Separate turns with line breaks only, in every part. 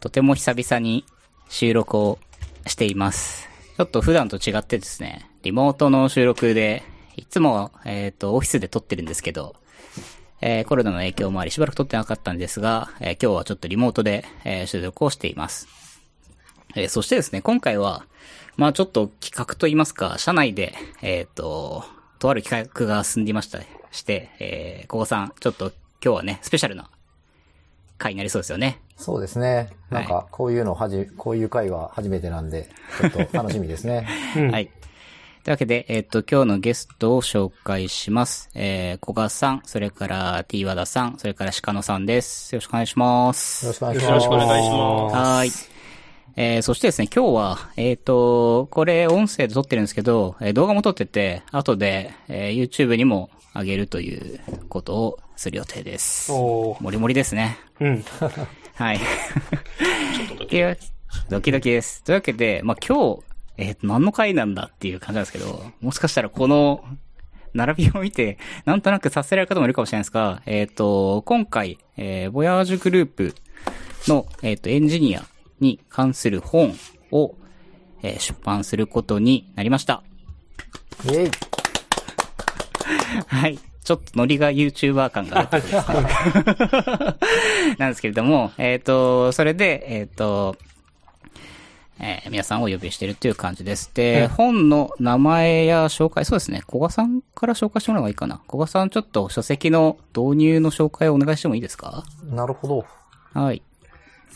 とても久々に収録をしています。ちょっと普段と違ってですね、リモートの収録で、いつも、えっ、と、オフィスで撮ってるんですけど、えーコロナの影響もありしばらく撮ってなかったんですが、えー今日はちょっとリモートで、え収録をしています。えそしてですね、今回は、まあちょっと企画といいますか、社内で、えっ、と、とある企画が進んでいました、して、えー、ここさん、ちょっと今日はね、スペシャルな回になりそうですよね。
そうですね。なんか、こういうのはじ、こういう回は初めてなんで、ちょっと楽しみですね。
はい。というわけで、えっ、と、今日のゲストを紹介します。えー、小賀さん、それから T 和田さん、それから鹿野さんです。よろしくお願いします。
よろしくお願いします。
よろしくお願いします。
はーい。えー、そしてですね、今日は、えっ、と、これ音声で撮ってるんですけど、えー動画も撮ってて、後で、えー YouTube にも上げるということをする予定です。
おー
もりもりですね。
うん。
はい。
ちょっとだけ。
いやドキドキです。というわけで、まあ、今日、えー何の回なんだっていう感じなんですけど、もしかしたらこの、並びを見て、なんとなくさせられる方もいるかもしれないですが、えっ、と、今回、えー、ボヤージュグループの、えっ、と、エンジニアに関する本を、えー出版することになりました。
イェイ
はい。ちょっとノリが YouTuber 感があるところですね。なんですけれども、えっ、と、それで、えっ、と、えー皆さんをお呼びしているという感じです。で、本の名前や紹介、そうですね、小賀さんから紹介してもらうのがいいかな。小賀さん、ちょっと書籍の導入の紹介をお願いしてもいいですか？
なるほど。
はい。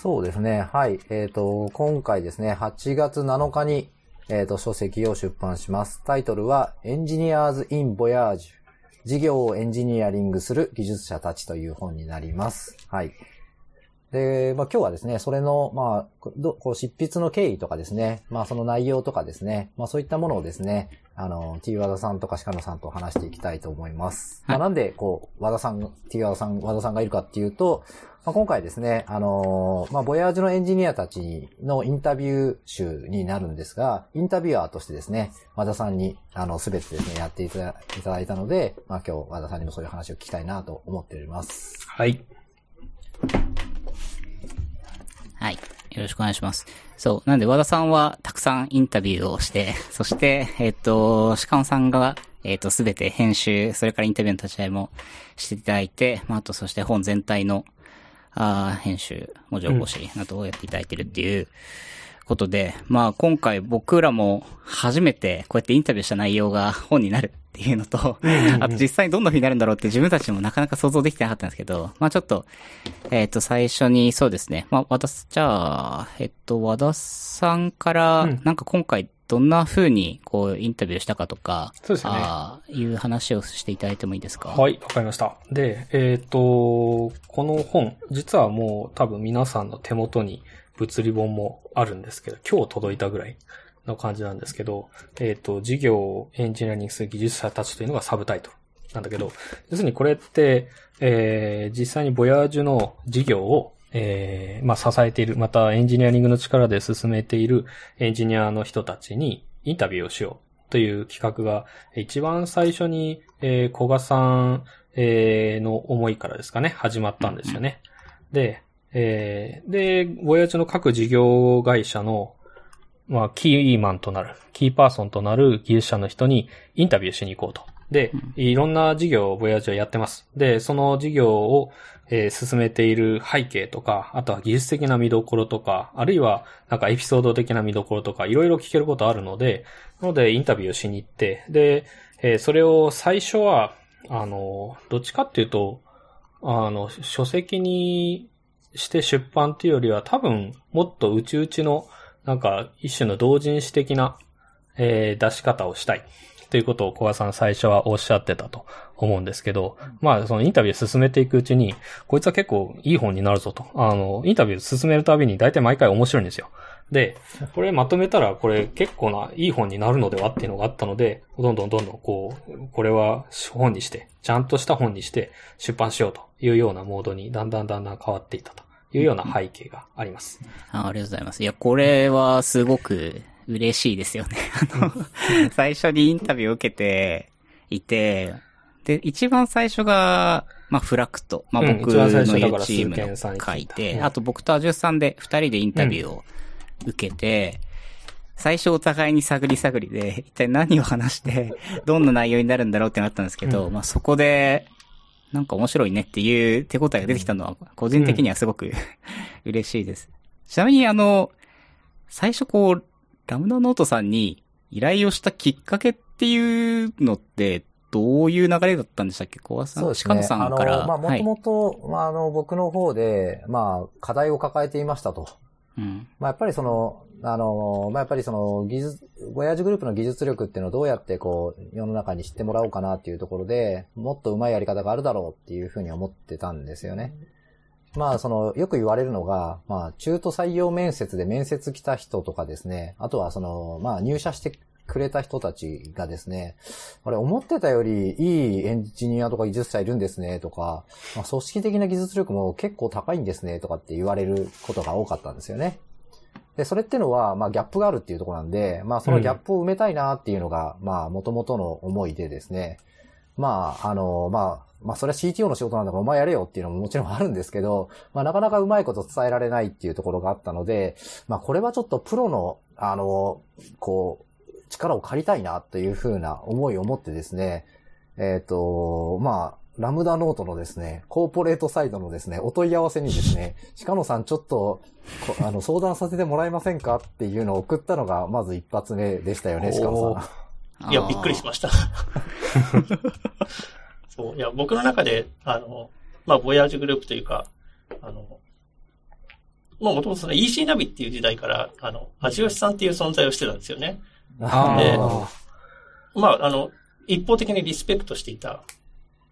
そうですね。はい。えっ、と、今回ですね、8月7日に、えっ、と、書籍を出版します。タイトルは、エンジニアーズ・イン・ボヤージュ。事業をエンジニアリングする技術者たちという本になります。はい。で、まあ今日はですね、それの、まあ、こどこう執筆の経緯とかですね、まあその内容とかですね、まあそういったものをですね、あの、T 和田さんとか鹿野さんと話していきたいと思います。
はい
まあなんで、こう、和田さん、T 和田さん、和田さんがいるかっていうと、まあ、今回ですね、あのーまあ、ボヤージュのエンジニアたちのインタビュー集になるんですが、インタビュアーとしてですね、和田さんに、あの、すべてですね、やっていただいただいたので、まあ、今日和田さんにもそういう話を聞きたいなと思っております。
はい。
はい。よろしくお願いします。そう。なんで、和田さんはたくさんインタビューをして、そして、えっ、と、鹿野さんが、えっ、と、すべて編集、それからインタビューの立ち会いもしていただいて、まあ、あと、そして本全体の、あー編集、文字起こしなどをやっていただいてるっていうことで、まあ、今回僕らも初めてこうやってインタビューした内容が本になるっていうのと、あと実際にどんな風になるんだろうって自分たちもなかなか想像できてなかったんですけど、まあちょっと、えっ、と、最初にそうですね。まあ、和田、じゃあ、えっと、和田さんから、
うん
なんか今回どんな風にこうインタビューしたかとか、
そうですね
あーいう話をしていただいてもいいですか？
はい、わかりました。で、えっ、と、この本、実はもう多分皆さんの手元に物理本もあるんですけど、今日届いたぐらいの感じなんですけど、えっ、と、事業をエンジニアリングする技術者たちというのがサブタイトルなんだけど、要するにこれって、えー実際にボヤージュの事業をえーまあ、支えている、またエンジニアリングの力で進めているエンジニアの人たちにインタビューをしようという企画が、一番最初に、えー、小賀さん、えーの思いからですかね、始まったんですよね。で、えーで、ボヤの各事業会社の、まあ、キーマンとなる、キーパーソンとなる技術者の人にインタビューしに行こうと。で、いろんな事業をボヤージュはやってます。で、その事業を、えー進めている背景とか、あとは技術的な見どころとか、あるいはなんかエピソード的な見どころとか、いろいろ聞けることあるので、なのでインタビューをしに行って、で、えーそれを最初は、あの、どっちかっていうと、あの、書籍にして出版っていうよりは多分もっと内々のなんか一種の同人誌的な、えー出し方をしたい。ということを小川さん最初はおっしゃってたと思うんですけど、まあそのインタビュー進めていくうちに、こいつは結構いい本になるぞと。あの、インタビュー進めるたびに大体毎回面白いんですよ。で、これまとめたらこれ結構ないい本になるのではっていうのがあったので、どんどんどんどんこう、これは本にして、ちゃんとした本にして出版しようというようなモードにだんだんだんだん変わっていったというような背景があります。
あありがとうございます。いや、これはすごく嬉しいですよね。あの、最初にインタビューを受けていて、で、一番最初が、まあ、フラクト。まあ、
うん
僕のいう
初だから
チームの書いて、
うん。
あと僕とアジュさんで二人でインタビューを受けて、最初お互いに探り探りで、一体何を話して、どんな内容になるんだろうってなったんですけど、
うん。
まあ、そこで、なんか面白いねっていう手応えが出てきたのは、個人的にはすごく嬉しいです。ちなみにあの、最初こう、ラムダノートさんに依頼をしたきっかけっていうのって、どういう流れだったんでしたっけ？小川さん、
そうですね。
鹿野さんから。
あの、まあ、も
はい
ともと、まあ、あの、僕の方で、まあ、課題を抱えていましたと。
うん。
まあ、やっぱりその、あの、まあ、やっぱりその、技術、ボヤージュグループの技術力っていうのをどうやってこう、世の中に知ってもらおうかなっていうところで、もっと上手いやり方があるだろうっていうふうに思ってたんですよね。まあ、その、よく言われるのが、まあ、中途採用面接で面接来た人とかですね、あとはその、まあ、入社してくれた人たちがですね、あれ、思ってたよりいいエンジニアとか技術者いるんですね、とか、まあ、組織的な技術力も結構高いんですね、とかって言われることが多かったんですよね。で、それってのは、まあ、ギャップがあるっていうところなんで、まあ、そのギャップを埋めたいなっていうのが、まあ、元々の思いでですね、まあ、あの、まあ、まあ、それは CTO の仕事なんだからお前やれよっていうのももちろんあるんですけど、まあ、なかなかうまいこと伝えられないっていうところがあったので、まあ、これはちょっとプロの、あの、こう、力を借りたいなというふうな思いを持ってですね、えっ、と、まあ、ラムダノートのですね、コーポレートサイドのですね、お問い合わせにですね、鹿野さんちょっと、こあの、相談させてもらえませんかっていうのを送ったのが、まず一発目でしたよね、鹿野さん。
いや、びっくりしました。そう、いや、僕の中で、あの、まあ、ボヤージュグループというか、あの、まあ、もともとその EC ナビっていう時代から、あの、味吉さんっていう存在をしてたんですよね。
あ
で
あ。
まあ、あの、一方的にリスペクトしていた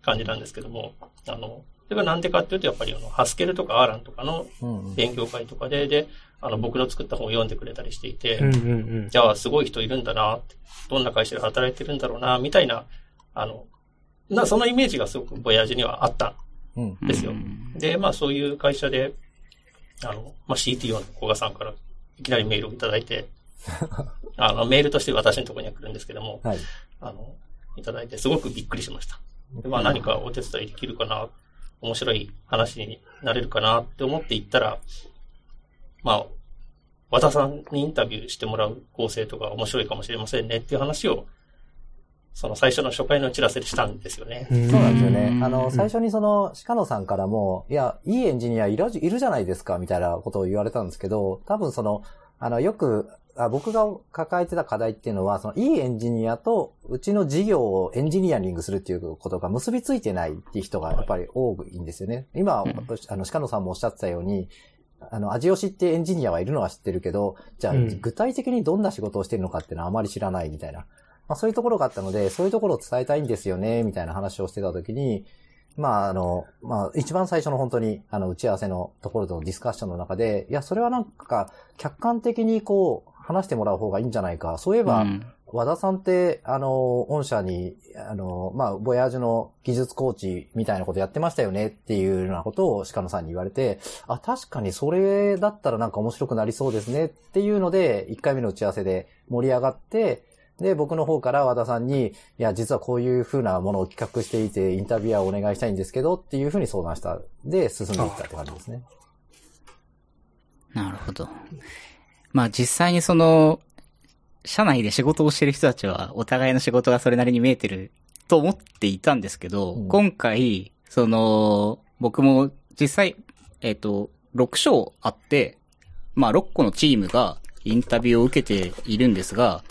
感じなんですけども、あの、それがなんでかっていうと、やっぱりあの、ハスケルとかアーランとかの
うんうん
勉強会とかで、で、あの、僕の作った本を読んでくれたりしていて、
うんうんうん。
じゃあ、すごい人いるんだなどんな会社で働いてるんだろうな、みたいな、あの、な、そのイメージがすごくボヤージュにはあった
うん
んですよ。
うん
で、まあそういう会社で、あの、まあ CTO の古賀さんからいきなりメールをいただいて、あの、メールとして私のところには来るんですけども、
はい。
あの、いただいてすごくびっくりしました。でまあ何かお手伝いできるかな、面白い話になれるかなって思って行ったら、まあ、和田さんにインタビューしてもらう構成とか面白いかもしれませんねっていう話を、その最初の初回の打ち合わせでしたんですよね。
そう
なんですよ
うん。
ねあの、最初にその、鹿野さんからも、いや、いいエンジニアいるいるじゃないですか、みたいなことを言われたんですけど、多分その、あの、よく、あ僕が抱えてた課題っていうのは、その、いいエンジニアと、うちの事業をエンジニアリングするっていうことが結びついてないっていう人がやっぱり多いんですよね。今、
うん
あの、鹿野さんもおっしゃってたように、あの、味吉ってエンジニアはいるのは知ってるけど、じゃあ、
うん
具体的にどんな仕事をしてるのかっていうのはあまり知らないみたいな。まあそういうところがあったので、そういうところを伝えたいんですよね、みたいな話をしてたときに、まああの、まあ一番最初の本当にあの打ち合わせのところとのディスカッションの中で、いや、それはなんか客観的にこう話してもらう方がいいんじゃないか。そういえば、
うん
和田さんって、あの、御社に、あの、まあ、ボヤージュの技術コーチみたいなことやってましたよねっていうようなことを鹿野さんに言われて、あ、確かにそれだったらなんか面白くなりそうですねっていうので、1回目の打ち合わせで盛り上がって、で、僕の方から和田さんに、いや、実はこういう風なものを企画していて、インタビュアーをお願いしたいんですけどっていう風に相談した。で、進んでいったって感じですね。
なるほど。まあ実際にその、社内で仕事をしてる人たちは、お互いの仕事がそれなりに見えてると思っていたんですけど、
うん
今回、その、僕も実際、えっ、と、6章あって、まあ6個のチームがインタビューを受けているんですが、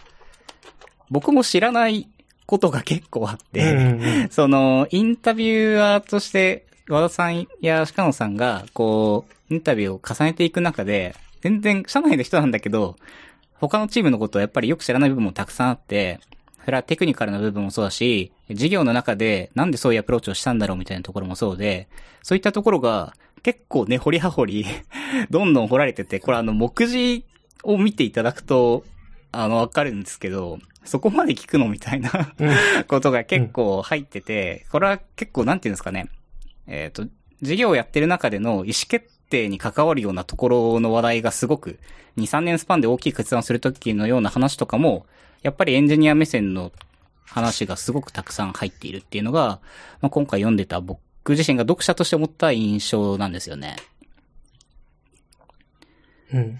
僕も知らないことが結構あって、
うんうんうん。
その、インタビュアーとして、和田さんや鹿野さんが、こう、インタビューを重ねていく中で、全然、社内の人なんだけど、他のチームのことをやっぱりよく知らない部分もたくさんあって、それはテクニカルな部分もそうだし、事業の中でなんでそういうアプローチをしたんだろうみたいなところもそうで、そういったところが結構ね、掘り葉掘り、どんどん掘られてて、これあの、目次を見ていただくと、あの、わかるんですけど、そこまで聞くのみたいなことが結構入ってて、これは結構なんていうんですかね。えっ、と、事業をやってる中での意思決定に関わるようなところの話題がすごく、2、3年スパンで大きい決断をするときのような話とかも、やっぱりエンジニア目線の話がすごくたくさん入っているっていうのが、まあ、今回読んでた僕自身が読者として思った印象なんですよね。
うん。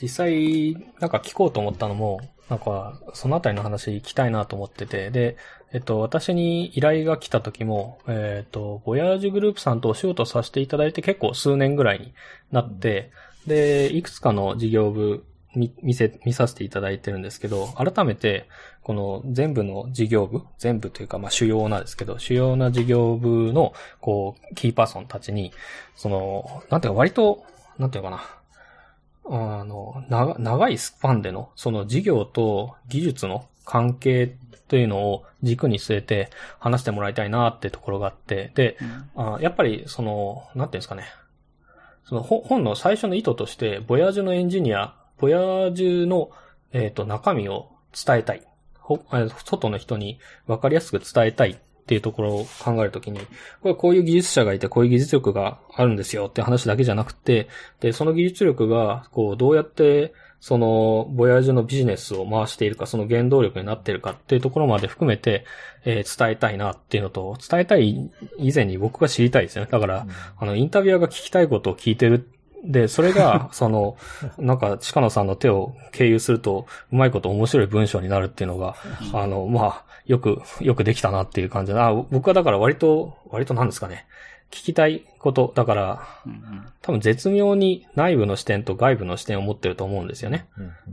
実際、なんか聞こうと思ったのも、なんか、そのあたりの話聞きたいなと思ってて、で、えっと、私に依頼が来た時も、えっと、ボヤージュグループさんとお仕事させていただいて結構数年ぐらいになって、で、いくつかの事業部見、見せ、見させていただいてるんですけど、改めて、この全部の事業部、全部というか、まあ主要なですけど、主要な事業部の、こう、キーパーソンたちに、その、なんていうか割と、なんていうかな、あの、長長いスパンでの、その事業と技術の関係というのを軸に据えて話してもらいたいなってところがあって、で、あやっぱりその、なんていうんですかね。その本の最初の意図として、ボヤージュのエンジニア、ボヤージュの、えっ、ー、と、中身を伝えたい。外の人に分かりやすく伝えたいっていうところを考えるときに、これこういう技術者がいて、こういう技術力があるんですよって話だけじゃなくて、で、その技術力が、こう、どうやって、その、ボヤージュのビジネスを回しているか、その原動力になっているかっていうところまで含めて、えー、伝えたいなっていうのと、伝えたい以前に僕が知りたいですよね。だから、うん、あの、インタビュアーが聞きたいことを聞いてる。で、それが、その、なんか、鹿野さんの手を経由すると、うまいこと面白い文章になるっていうのが、あの、まあ、よく、よくできたなっていう感じで、あ僕はだから割と、割となんですかね。聞きたいこと、だから、多分絶妙に内部の視点と外部の視点を持ってると思うんですよね。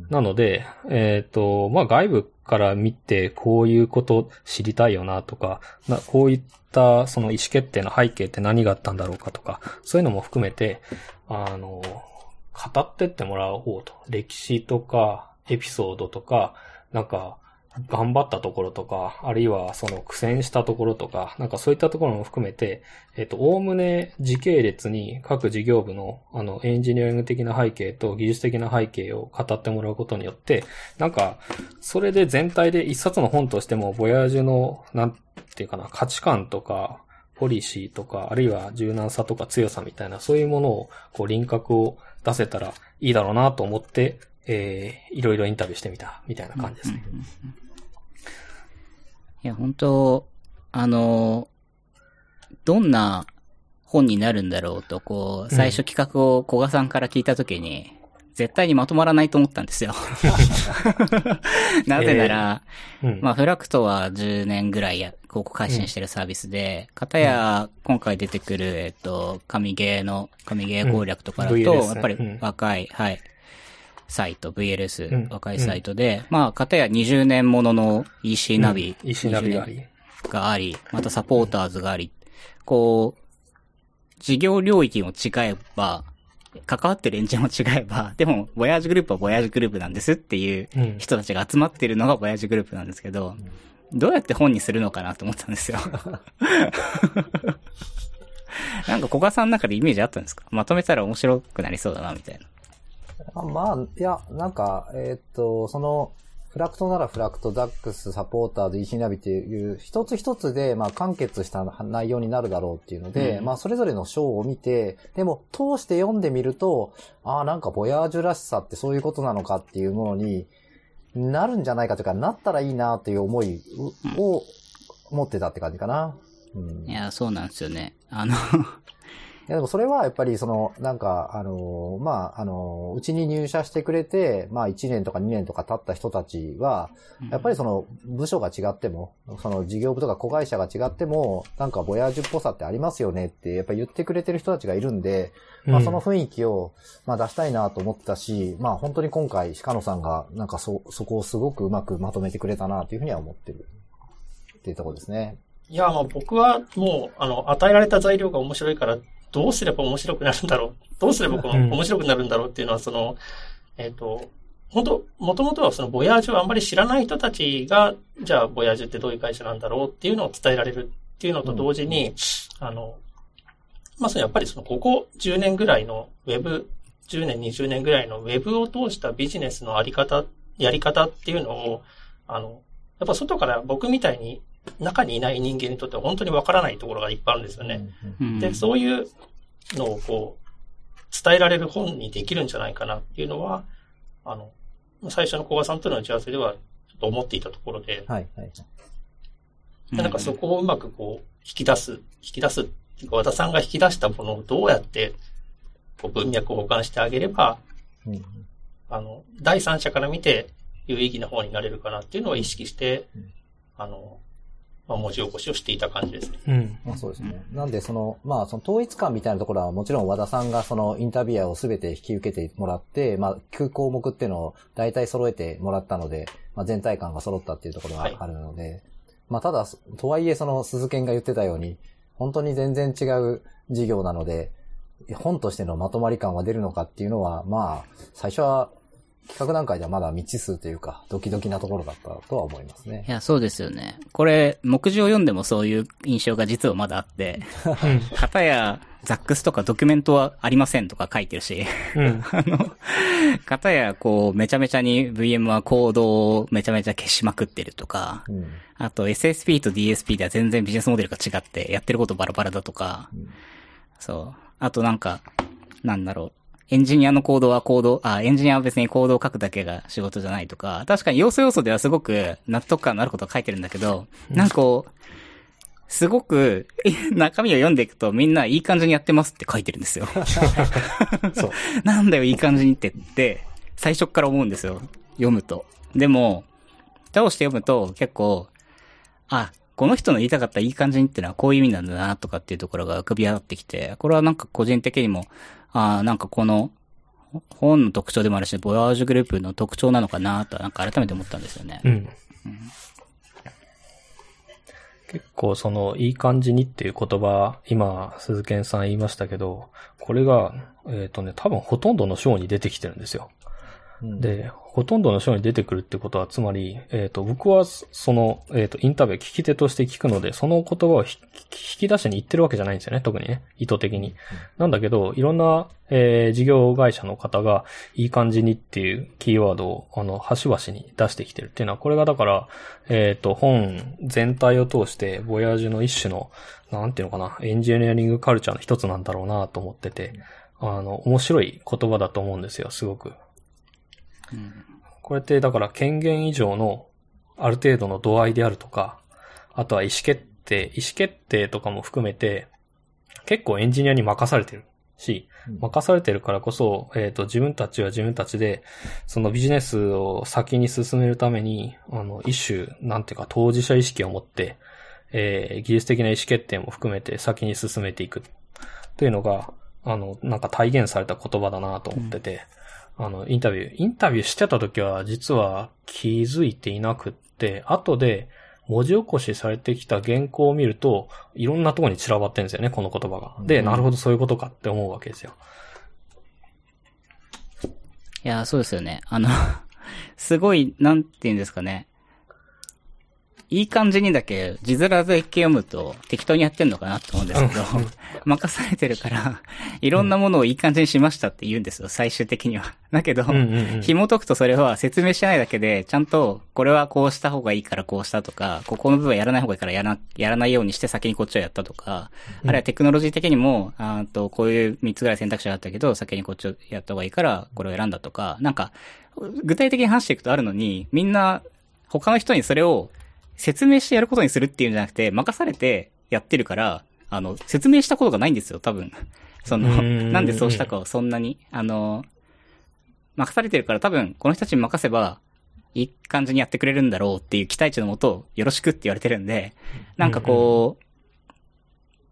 なので、えっ、ー、と、まあ、外部から見てこういうこと知りたいよなとか、なこういったその意思決定の背景って何があったんだろうかとか、そういうのも含めて、あの、語ってってもらおうと。歴史とか、エピソードとか、なんか、頑張ったところとか、あるいはその苦戦したところとか、なんかそういったところも含めて、えっと、おおむね時系列に各事業部の、あの、エンジニアリング的な背景と技術的な背景を語ってもらうことによって、なんか、それで全体で一冊の本としても、ボヤージュの、なんていうかな、価値観とか、ポリシーとか、あるいは柔軟さとか強さみたいな、そういうものを、こう、輪郭を出せたらいいだろうなと思って、えー、いろいろインタビューしてみた、みたいな感じですね。
いや、本当あの、どんな本になるんだろうと、こう、最初企画を古賀さんから聞いたときに、絶対にまとまらないと思ったんですよ。なぜなら、えー。うん、まあ、フラクトは10年ぐらいや、広告配信してるサービスで、かたや、今回出てくる、えっと、神ゲーの、神ゲー攻略とかだと、やっぱり若い、はい、サイト、VLS、若いサイトで、まあ、かたや20年ものの EC ナビ、
EC ナビがあり、
があり、またサポーターズがあり、こう、事業領域も違えば、関わってるエンジンも違えば、でも、ボヤージュグループはボヤージュグループなんですっていう人たちが集まってるのがボヤージュグループなんですけど、どうやって本にするのかなと思ったんですよ。なんか、小賀さんの中でイメージあったんですか？まとめたら面白くなりそうだな、みたいな。
あまあ、いや、なんか、えー、っと、その、フラクトならフラクト、ダックス、サポーターで EC ナビっていう、一つ一つで、まあ、完結した内容になるだろうっていうので、うん、まあ、それぞれの章を見て、でも、通して読んでみると、ああ、なんか、ボヤージュらしさってそういうことなのかっていうものになるんじゃないかというか、なったらいいなという思いを持ってたって感じかな。
うん、いや、そうなんですよね。あの
いやでもそれはやっぱりその、なんか、あの、まあ、あの、うちに入社してくれて、まあ1年とか2年とか経った人たちは、やっぱりその部署が違っても、その事業部とか子会社が違っても、なんかボヤージュっぽさってありますよねって、やっぱり言ってくれてる人たちがいるんで、まあその雰囲気を、まあ出したいなと思ってたし、まあ本当に今回鹿野さんがなんかそ、そこをすごくうまくまとめてくれたなというふうには思ってる。っていうところですね。
いや、まあ僕はもう、あの、与えられた材料が面白いからどうすれば面白くなるんだろう？どうすればこの面白くなるんだろうっていうのは、その、えっ、ー、と、本当もともとはそのボヤージュをあんまり知らない人たちが、じゃあボヤージュってどういう会社なんだろうっていうのを伝えられるっていうのと同時に、うん、あの、まあ、そのやっぱりそのここ10年ぐらいのウェブ、10年、20年ぐらいのウェブを通したビジネスのあり方、やり方っていうのを、あの、やっぱ外から僕みたいに中にいない人間にとっては本当にわからないところがいっぱいあるんですよね。で、そういうのをこう、伝えられる本にできるんじゃないかなっていうのは、あの、最初の小川さんとの打ち合わせでは、っと思っていたところで、
はい、はい。
う
なんかそこをうまくこう、引き出す、引き出すっていうか、和田さんが引き出したものをどうやって、こう文脈を保管してあげれば、
うん
あの、第三者から見て有意義な方になれるかなっていうのを意識して
うん、
あの、まあ、文字起こしをしていた感じですね。
うん。
まあそうですね。なんで、その、まあ、その統一感みたいなところはもちろん和田さんがそのインタビュアーをすべて引き受けてもらって、まあ、9項目っていうのを大体揃えてもらったので、まあ、全体感が揃ったっていうところがあるので、まあ、ただ、とはいえその鈴研が言ってたように、本当に全然違う事業なので、本としてのまとまり感は出るのかっていうのは、まあ、最初は企画段階ではまだ未知数というか、ドキドキなところだったとは思いますね
い。や、そうですよね。これ、目次を読んでもそういう印象が実はまだあって、片や、ザックスとかドキュメントはありませんとか書いてるし、
うん。
あの、片や、こう、めちゃめちゃに VM はコードをめちゃめちゃ消しまくってるとか、
うん。
あと SSP と DSP では全然ビジネスモデルが違って、やってることバラバラだとか、
ん
そう。あとなんか、なんだろう。エンジニアのコードはコード、あ、エンジニアは別にコードを書くだけが仕事じゃないとか、確かに要素要素ではすごく納得感のあることを書いてるんだけど、なんかこう、すごく、中身を読んでいくとみんないい感じにやってますって書いてるんですよ。
そう。
なんだよ、いい感じにってって、最初っから思うんですよ。読むと。でも、倒して読むと結構、あ、この人の言いたかったいい感じにってのはこういう意味なんだなとかっていうところが浮かび上がってきて、これはなんか個人的にも、あなんかこの、本の特徴でもあるし、ボヤージュグループの特徴なのかなと、なんか改めて思ったんですよね。
うん。結構その、いい感じにっていう言葉、今、鈴賢さん言いましたけど、これが、えっ、とね、多分ほとんどの章に出てきてるんですよ。
うん、
で、ほとんどの章に出てくるってことは、つまり、えっ、と、僕は、その、えっ、と、インタビュー聞き手として聞くので、その言葉をひ引き出しに言ってるわけじゃないんですよね、特にね、意図的に。なんだけど、いろんな、えー事業会社の方が、いい感じにっていうキーワードを、あの、端々に出してきてるっていうのは、これがだから、えっ、と、本全体を通して、ボヤージュの一種の、なんていうのかな、エンジニアリングカルチャーの一つなんだろうなと思ってて、あの、面白い言葉だと思うんですよ、すごく。これってだから権限以上のある程度の度合いであるとか、あとは意思決定、意思決定とかも含めて、結構エンジニアに任されてるし、任されてるからこそ、えっ、と、自分たちは自分たちで、そのビジネスを先に進めるために、あの、一種、なんていうか、当事者意識を持って、えー技術的な意思決定も含めて先に進めていく。というのが、あの、なんか体現された言葉だなと思ってて、あの、インタビュー、インタビューしてた時は実は気づいていなくって、後で文字起こしされてきた原稿を見ると、いろんなところに散らばってるんですよね、この言葉が。で、
うん
なるほどそういうことかって思うわけですよ。
いや、そうですよね。あの、すごい、なんて言うんですかね。いい感じにだけ、字面だけ読むと適当にやってんのかなと思うんですけど、任されてるから、いろんなものをいい感じにしましたって言うんですよ、最終的には。だけど、
うんうんうん。
紐解くとそれは説明してないだけで、ちゃんと、これはこうした方がいいからこうしたとか、ここの部分はやらない方がいいからやらやらないようにして先にこっちをやったとか、あるいはテクノロジー的にも、あーと、こういう3つぐらい選択肢があったけど、先にこっちをやった方がいいから、これを選んだとか、なんか、具体的に話していくとあるのに、みんな、他の人にそれを説明してやることにするっていうんじゃなくて、任されてやってるから、あの、説明したことがないんですよ、多分。その、なんでそうしたかをそんなに、あの、任されてるから多分、この人たちに任せば、いい感じにやってくれるんだろうっていう期待値のもと、よろしくって言われてるんで、なんかこう、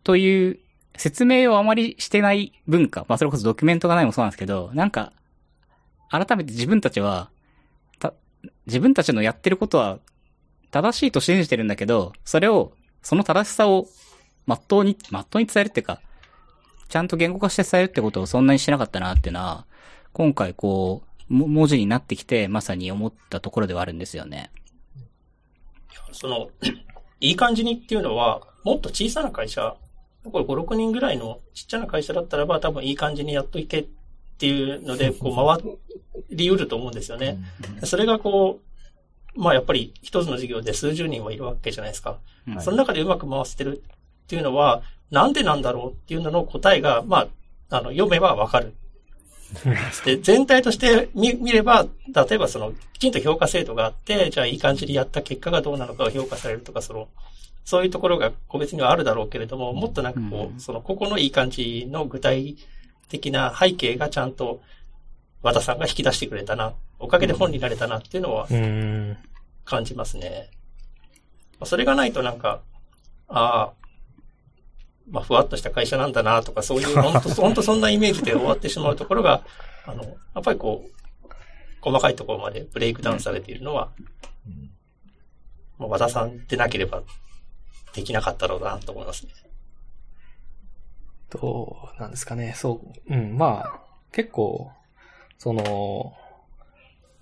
という、説明をあまりしてない文化、まあそれこそドキュメントがないもそうなんですけど、なんか、改めて自分たちは、た、自分たちのやってることは、正しいと信じてるんだけど、それを、その正しさを、まっとうに、まっとうに伝えるっていうか、ちゃんと言語化して伝えるってことをそんなにしなかったなっていうのは、今回こう、も文字になってきて、まさに思ったところではあるんですよね。
その、いい感じにっていうのは、もっと小さな会社、これ5、6人ぐらいのちっちゃな会社だったらば、多分いい感じにやっといけっていうので、こう 回り得ると思うんですよね。それがこう、まあやっぱり一つの事業で数十人はいるわけじゃないですか。
うん
その中でうまく回せてるっていうのは、なんでなんだろうっていうのの答えが、まあ、あの、読めばわかる。で、全体として見見れば、例えばその、きちんと評価制度があって、じゃあいい感じにやった結果がどうなのかが評価されるとか、その、そういうところが個別にはあるだろうけれども、もっとなんかこう、
うん
その、ここのいい感じの具体的な背景がちゃんと、和田さんが引き出してくれたな、おかげで本になれたなっていうのは
うん。
感じますね。まあそれがないとなんか、ああ、まあ、ふわっとした会社なんだなとか、そういう、本当本当そんなイメージで終わってしまうところが、あの、やっぱりこう、細かいところまでブレイクダウンされているのは、まあ和田さんでなければできなかったろうなと思いますね。
どうなんですかね。そう。うん。まあ、結構、その、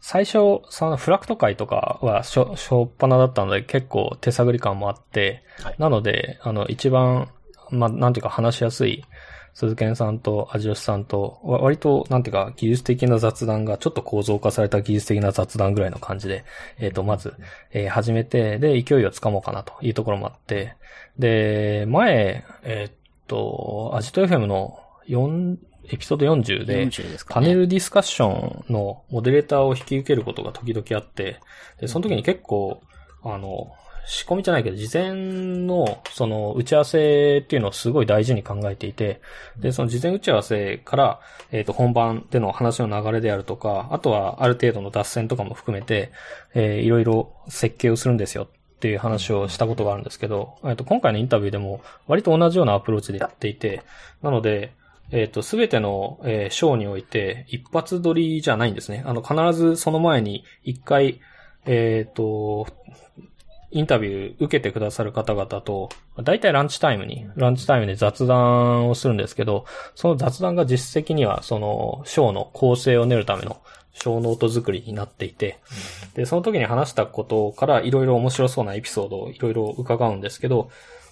最初、そのフラクト会とかはしょ、しょっぱなだったので結構手探り感もあって、
はい。
なので、あの、一番、まあ、なんていうか話しやすい、鈴賢さんと味吉さんと、わ割と、なんていうか、技術的な雑談が、ちょっと構造化された技術的な雑談ぐらいの感じで、えっ、と、まず、えー始めて、で、勢いをつかもうかなというところもあって、で、前、えっ、と、アジト FM の4、エピソード40で、
40ですかね。
パネルディスカッションのモデレーターを引き受けることが時々あって、でその時に結構、あの、仕込みじゃないけど、事前の、その、打ち合わせっていうのをすごい大事に考えていて、で、その事前打ち合わせから、えっ、と、本番での話の流れであるとか、あとはある程度の脱線とかも含めて、えーいろいろ設計をするんですよっていう話をしたことがあるんですけど、えっと、今回のインタビューでも割と同じようなアプローチでやっていて、なので、えっ、と、すべての、えーショーにおいて、一発撮りじゃないんですね。あの、必ずその前に一回、えっ、と、インタビュー受けてくださる方々と、だいたいランチタイムに、ランチタイムで雑談をするんですけど、その雑談が実質的には、その、ショーの構成を練るための、ショーノート作りになっていて、で、その時に話したことから、いろいろ面白そうなエピソードをいろいろ伺うんですけど、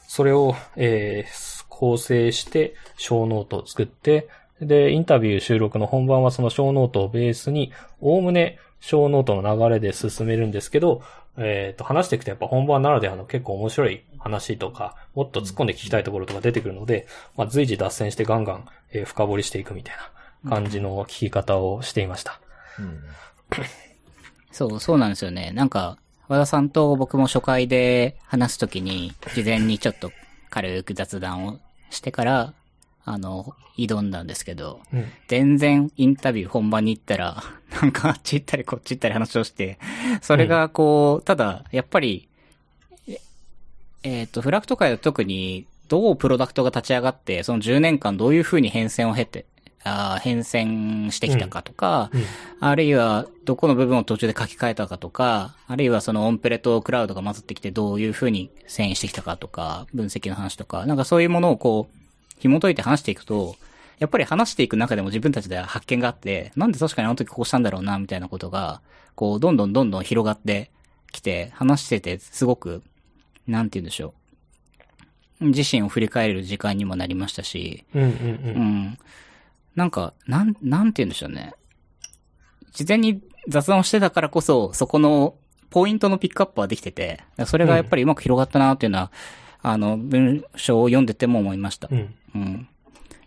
それを、えー構成して、ショーノートを作って、で、インタビュー収録の本番はそのショーノートをベースに、おおむねショーノートの流れで進めるんですけど、えっ、と、話していくとやっぱ本番ならではの結構面白い話とか、もっと突っ込んで聞きたいところとか出てくるので、まあ、随時脱線してガンガン、深掘りしていくみたいな感じの聞き方をしていました。
うん
そう、そうなんですよね。なんか、和田さんと僕も初回で話すときに、事前にちょっと軽く雑談をしてから、あの、挑んだんですけど、
うん。
全然インタビュー本番に行ったら、なんかあっち行ったりこっち行ったり話をして、それがこう、ただ、やっぱり、ええっ、と、フラクト界は特に、どうプロダクトが立ち上がって、その10年間どういう風に変遷を経て、あー変遷してきたかとか、
うん
あるいはどこの部分を途中で書き換えたかとか、あるいはそのオンプレとクラウドが混ざってきてどういう風に遷移してきたかとか、分析の話とか、なんかそういうものをこう、紐解いて話していくと、やっぱり話していく中でも自分たちでは発見があって、なんで確かにあの時こうしたんだろうな、みたいなことが、こう、どんどんどんどん広がってきて、話してて、すごく、なんて言うんでしょう。自身を振り返れる時間にもなりましたし、
うんうんう。
うんん。なんか、なん、なんて言うんでしょうね。事前に雑談をしてたからこそ、そこのポイントのピックアップはできてて、それがやっぱりうまく広がったなっていうのは、あの、文章を読んでても思いました。
うん。
うん。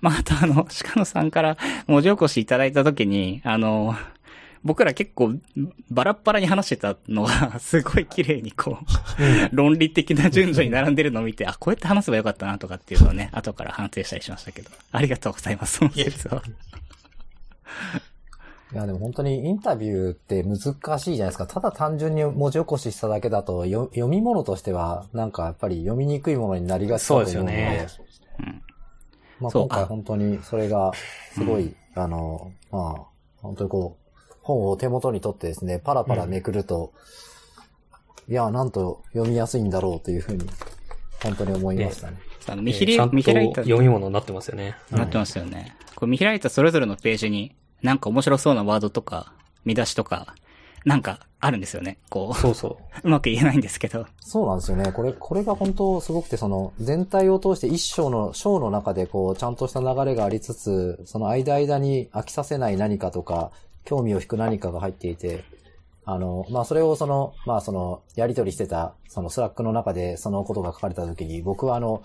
まあ、あとあの、鹿野さんから文字起こしいただいたときに、あの、僕ら結構バラッバラに話してたのが、すごい綺麗にこう、論理的な順序に並んでるのを見て、あ、こうやって話せばよかったなとかっていうのをね、後から反省したりしましたけど。ありがとうございます、その説は。
いや、でも本当にインタビューって難しいじゃないですか。ただ単純に文字起こししただけだと、よ読み物としては、なんかやっぱり読みにくいものになりがちだと思うので、
そうです
うん。
まあ今回本当にそれが、すごい、あの、まあ、本当にこう、本を手元に取ってですね、パラパラめくると、いや、なんと読みやすいんだろうというふうに、本当に思いましたね。
あの、見開い
えー
開いた、
読み物になってますよね。
なってますよね。これ見開いたそれぞれのページに、なんか面白そうなワードとか、見出しとか、なんかあるんですよね。こ
そうそう。
う、うまく言えないんですけど。
そうなんですよね。これ、これが本当すごくて、その、全体を通して一章の、章の中でこう、ちゃんとした流れがありつつ、その間間に飽きさせない何かとか、興味を引く何かが入っていて、あの、まあ、それをその、まあ、その、やりとりしてた、その Slack の中でそのことが書かれたときに、僕はあの、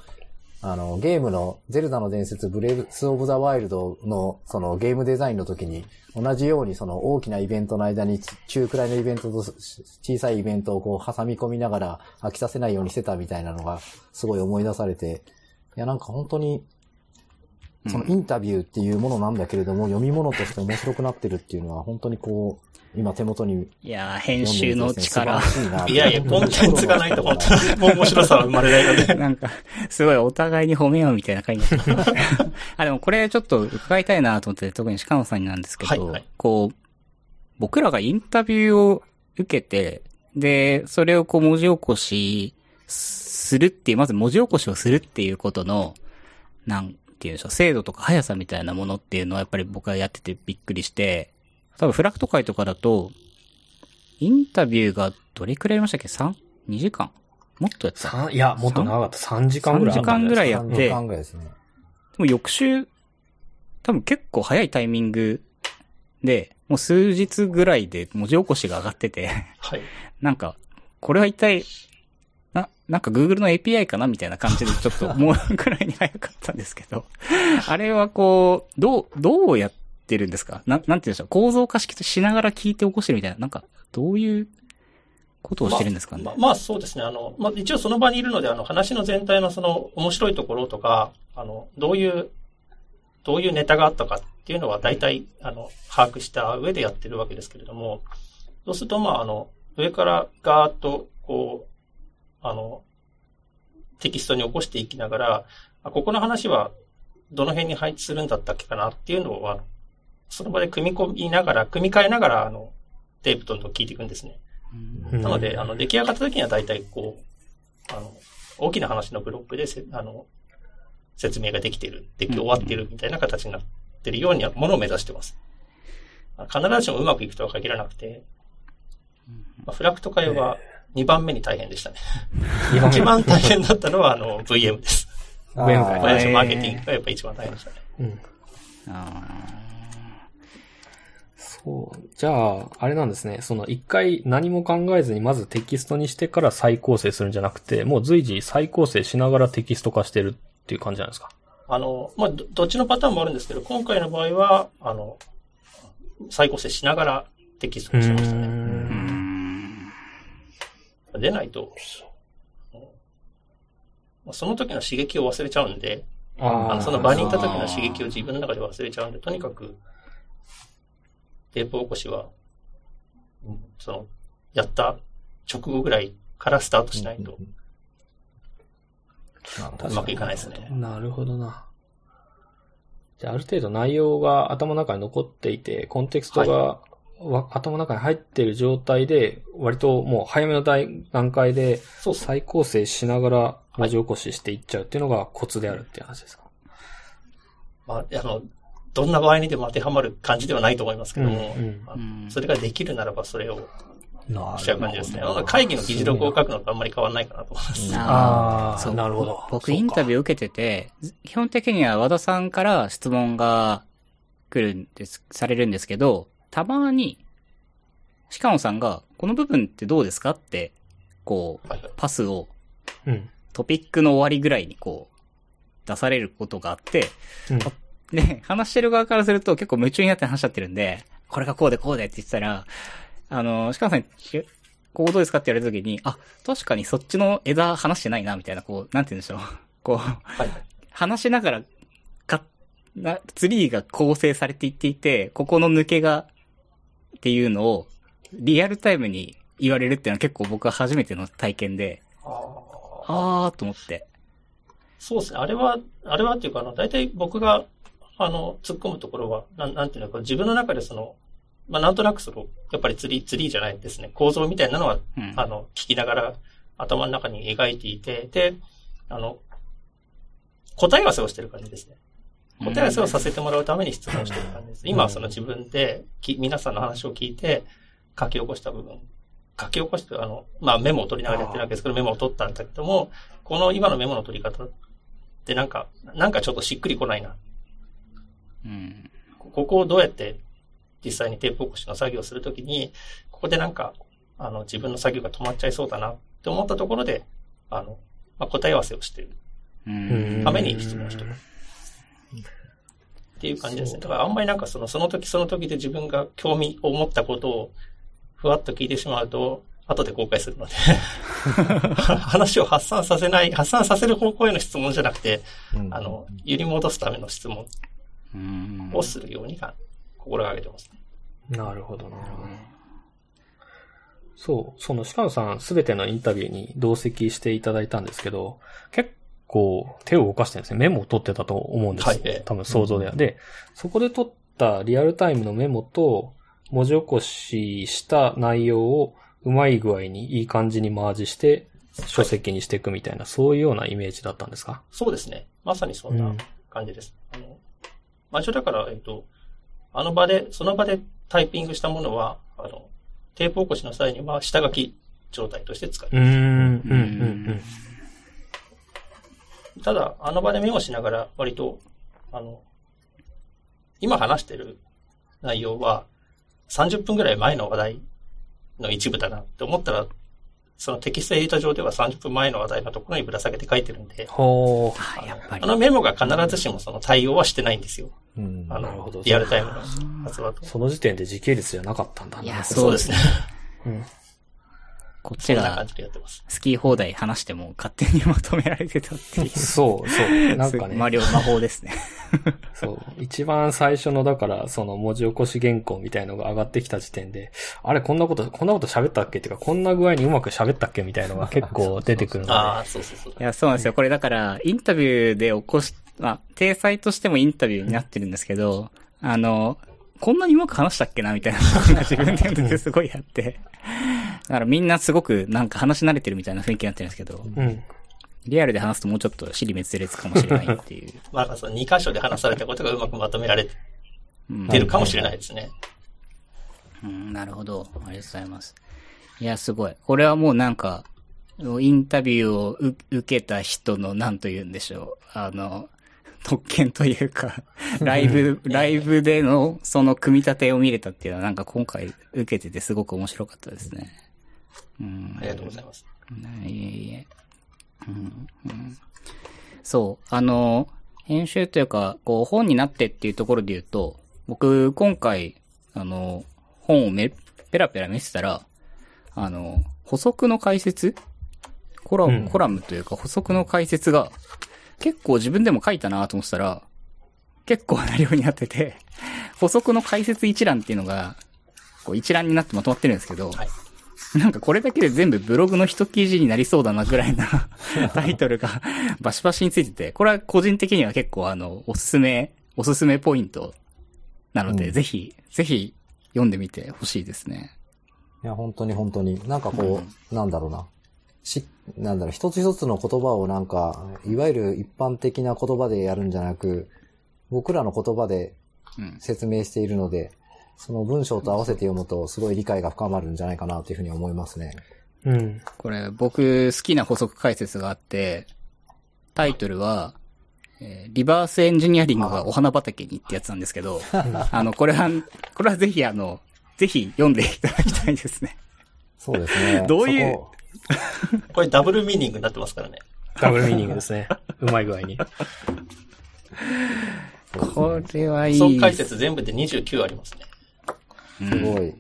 あの、ゲームの、ゼルダの伝説、ブレイス・オブ・ザ・ワイルドの、その、ゲームデザインの時に、同じように、その、大きなイベントの間に、中くらいのイベントと小さいイベントをこう、挟み込みながら、飽きさせないようにしてたみたいなのが、すごい思い出されて、いや、なんか本当に、そのインタビューっていうものなんだけれども、読み物として面白くなってるっていうのは、本当にこう、今手元に
いやー、編集の力。
いやいや、コンテンツがないと本当に 面白さは生まれないので。
なんか、すごいお互いに褒めようみたいな感じになって あ、でもこれちょっと伺いたいなと思って、特に鹿野さんになんですけど、はい。はい、こう、僕らがインタビューを受けて、で、それをこう文字起こしするっていう、まず文字起こしをするっていうことの、なんていうんでしょう、精度とか速さみたいなものっていうのはやっぱり僕はやっててびっくりして、多分フラクト会とかだと、インタビューがどれくらいやりましたっけ ?3?2 時間？もっとやった？
いや、もっと長かった。3時間ぐらい。
3時間ぐらいやって、3
時間ぐらいですね。で
も翌週、多分結構早いタイミングで、もう数日ぐらいで文字起こしが上がってて
はい。
なんか、これは一体、な、なんか Google の API かなみたいな感じでちょっともうくらいに早かったんですけど あれはこう、どう、どうやってってるんですか？な、なんて言うんでしょう？構造化式としながら聞いて起こしてるみたいな、なんか、どういうことをしてるんですか？ね。
まあ、まあ、そうですね。あの、まあ、一応その場にいるので、あの、話の全体のその面白いところとか、あの、どういう、どういうネタがあったかっていうのは大体、あの、把握した上でやってるわけですけれども、そうすると、まあ、あの、上からガーッと、こう、あの、テキストに起こしていきながら、ここの話はどの辺に配置するんだったっけかなっていうのは、その場で組み込みながら、組み替えながら、あの、テープどんどん聞いていくんですね。なので、あの、出来上がった時には大体こう、あの、大きな話のブロックでせ、あの、説明ができている、でき終わっているみたいな形になってるようにものを目指してます。必ずしもうまくいくとは限らなくて、まあ、フラクト会は2番目に大変でしたね。一番大変だったのは、あの、VM です。
VM
マーケティングがやっぱ一番大変でしたね。うん。
あそう。じゃあ、あれなんですね。その一回何も考えずにまずテキストにしてから再構成するんじゃなくて、もう随時再構成しながらテキスト化してるっていう感じなんですか？
あの、まあ、どっちのパターンもあるんですけど、今回の場合は、あの、再構成しながらテキストにしましたね。でないと、その時の刺激を忘れちゃうんで、あのその場にいた時の刺激を自分の中で忘れちゃうんで、とにかくテープ起こしは、うん、その、やった直後ぐらいからスタートしないと、うまくいかないですね。
なるほどな。じゃあ、ある程度内容が頭の中に残っていて、コンテクストが、はい、頭の中に入っている状態で、割ともう早めの段階で、再構成しながら文字起こししていっちゃうっていうのがコツであるっていう話ですか、
まあ、あの、どんな場合にでも当てはまる感じではないと思いますけども、うんうん、それができるならばそれをしちゃう感じですね。会議の議事録を書くのとあんまり変わらないかなと思います。
ああ、そう、なるほど。
僕インタビュー受けてて、基本的には和田さんから質問が来るんです、されるんですけど、たまに、鹿野さんが、この部分ってどうですかって、こう、パスを、トピックの終わりぐらいにこう、出されることがあって、うん、で、話してる側からすると結構夢中になって話しちゃってるんで、これがこうでこうでって言ってたら、あの、鹿さん、こうどうですかって言われた時に、あ、確かにそっちの枝話してないな、みたいな、こう、なんて言うんでしょう。こう、はい、話しながら、か、な、ツリーが構成されていっていて、ここの抜けが、っていうのを、リアルタイムに言われるっていうのは結構僕は初めての体験で、あーと思って。
そうですね。あれは、あれはっていうか、あの、大体僕があの、突っ込むところは、なん、なんていうのか、自分の中でその、まあ、なんとなくその、やっぱりツリー、ツリーじゃないですね。構造みたいなのは、うん、あの、聞きながら頭の中に描いていて、で、あの、答え合わせをしてる感じですね。答え合わせをさせてもらうために質問してる感じです。今、その自分でき、皆さんの話を聞いて、書き起こした部分、書き起こして、あの、まあ、メモを取りながらやってるわけですけど、メモを取ったんだけども、この今のメモの取り方ってなんか、なんかちょっとしっくりこないなうん、ここをどうやって実際にテープ起こしの作業をするときに、ここでなんか、あの、自分の作業が止まっちゃいそうだなって思ったところで、あの、まあ、答え合わせをしてる
うん。
ために質問してる。っていう感じですね。だからあんまりなんかその、その時その時で自分が興味を持ったことをふわっと聞いてしまうと、後で後悔するので 話を発散させない、発散させる方向への質問じゃなくて、
うん
あの、揺り戻すための質問
うん
をするようにが心がけてます、ね。
なるほど、なるほど。そう、その鹿野さんすべてのインタビューに同席していただいたんですけど、結構手を動かしてるんですね。メモを取ってたと思うんです。
はいええ
多分想像では。で、そこで取ったリアルタイムのメモと文字起こしした内容をうまい具合にいい感じにマージして書籍にしていくみたいな、そういうようなイメージだったんですか？
そうですね。まさにそんな感じです。あの、まあ、一応だから、えっと、あの場で、その場でタイピングしたものは、あの、テープ起こしの際には下書き状態として使う。
うーん、うん、うん、
ただ、あの場でメモしながら、割と、あの、今話してる内容は、30分ぐらい前の話題の一部だなって思ったら、そのテキストエディター上では30分前の話題のところにぶら下げて書いてるんで、
ほう。
あやっぱり
あ。のメモが必ずしもその対応はしてないんですよ。
うん
あ
なるほど
の、リアルタイムの発話と。
その時点で時系列じゃなかったんだな。
いや
そうですね。
うん。
こっちが。好き放題話しても勝手にまとめられてたっていう。
そう、そう。なんかね。
魔量魔法ですね。
そう。一番最初の、だから、その文字起こし原稿みたいのが上がってきた時点で、あれ、こんなこと、こんなこと喋ったっけ？っていうか、こんな具合にうまく喋ったっけみたいのが 結構出てくるので。
ああ、そうそうそう。
いや、そうなんですよ。これだから、インタビューで起こし、まあ、体裁としてもインタビューになってるんですけど、あの、こんなにうまく話したっけな？みたいなのが自分で読んでてすごいあって。だからみんなすごくなんか話し慣れてるみたいな雰囲気になってるんですけど、
うん。
リアルで話すともうちょっと尻滅裂かもしれないっていう。
まあ、その2箇所で話されたことがうまくまとめられ
うん
てるかもしれないですね。
うん、なるほど。ありがとうございます。いや、すごい。これはもうなんか、インタビューをう受けた人の、なんと言うんでしょう。あの、特権というか、ライブ、ライブでのその組み立てを見れたっていうのはなんか今回受けててすごく面白かったですね。うん。
ありがとうございます。
いえいえ。うん。うん。そう、あの、編集というか、こう、本になってっていうところで言うと、僕、今回、あの、本をめ、ペラペラ見せたら、あの、補足の解説？コラム、
うん。
コラムというか補足の解説が、結構自分でも書いたなと思ってたら、結構な量になってて、補足の解説一覧っていうのが、こう一覧になってまとまってるんですけど、
はい。
なんかこれだけで全部ブログの一記事になりそうだなぐらいな タイトルが バシバシについてて、これは個人的には結構あの、おすすめ、おすすめポイントなので、
うん
ぜひ、ぜひ読んでみてほしいですね。
いや、本当に本当に。なんかこう、なんだろうな。し、なんだろう、一つ一つの言葉をなんか、いわゆる一般的な言葉でやるんじゃなく、僕らの言葉で
うん。
説明しているので、その文章と合わせて読むとすごい理解が深まるんじゃないかなというふうに思いますね。
うん。
これ僕好きな補足解説があって、タイトルは、えーリバースエンジニアリングがお花畑にってやつなんですけど、あの、これは、これはぜひあの、ぜひ読んでいただきたいですね。
そうですね。
どういう？
こ
れダブルミーニングになってますからね。
ダブルミーニングですね。うまい具合に。
これはいい。
総解説全部で29ありますね。
すごい。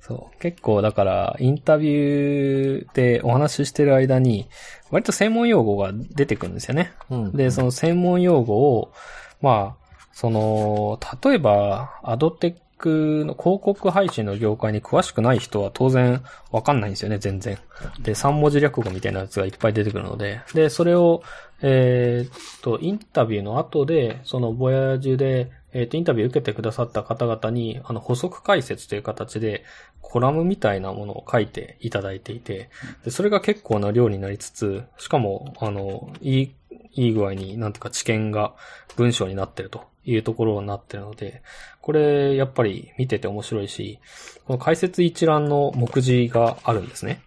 そう。結構だから、インタビューでお話ししてる間に、割と専門用語が出てくるんですよね。
うん。
で、その専門用語を、まあ、その、例えば、アドテックの広告配信の業界に詳しくない人は当然わかんないんですよね、全然。で、3文字略語みたいなやつがいっぱい出てくるので、で、それを、えーっと、インタビューの後で、そのボヤージュで、えーと、インタビュー受けてくださった方々に、あの、補足解説という形で、コラムみたいなものを書いていただいていて、でそれが結構な量になりつつ、しかも、あの、いい、いい具合に、なんていうか知見が文章になってるというところになってるので、これ、やっぱり見てて面白いし、この解説一覧の目次があるんですね。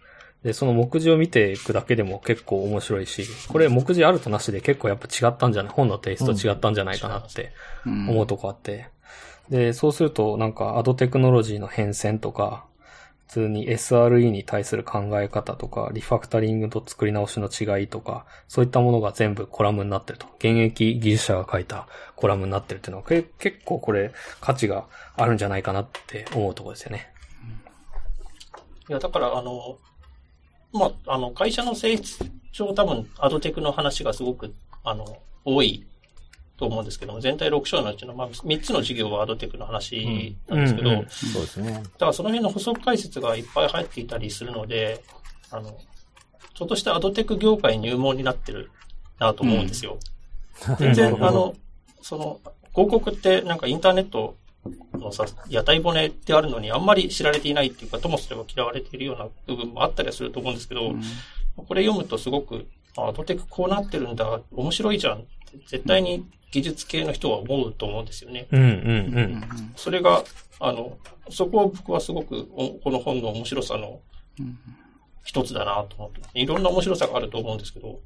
で、その目次を見ていくだけでも結構面白いし、これ目次あるとなしで結構やっぱ違ったんじゃない、本のテイスト違ったんじゃないかなって思うとこあって。で、そうするとなんかアドテクノロジーの変遷とか、普通に SRE に対する考え方とか、リファクタリングと作り直しの違いとか、そういったものが全部コラムになってると。現役技術者が書いたコラムになってるっていうのは、け結構これ価値があるんじゃないかなって思うところですよね。
いや、だから、あの、まあ、あの、会社の性質上多分、アドテクの話がすごく、あの、多いと思うんですけども、全体6章のうちの、まあ、3つの事業はアドテクの話なんですけど、
うんうんうん
そうですね。
だからその辺の補足解説がいっぱい入っていたりするので、あの、ちょっとしたアドテク業界入門になってるなと思うんですよ。全然、あの、その、広告ってなんかインターネットのさ、屋台骨ってあるのにあんまり知られていないっていうか、ともすれば嫌われているような部分もあったりはすると思うんですけど、これ読むとすごく、あアドテクこうなってるんだ、面白いじゃん絶対に技術系の人は思うと思うんですよね。
うんうんうん。
それが、あの、そこを僕はすごく、おこの本の面白さの一つだなと思っていろんな面白さがあると思うんですけど、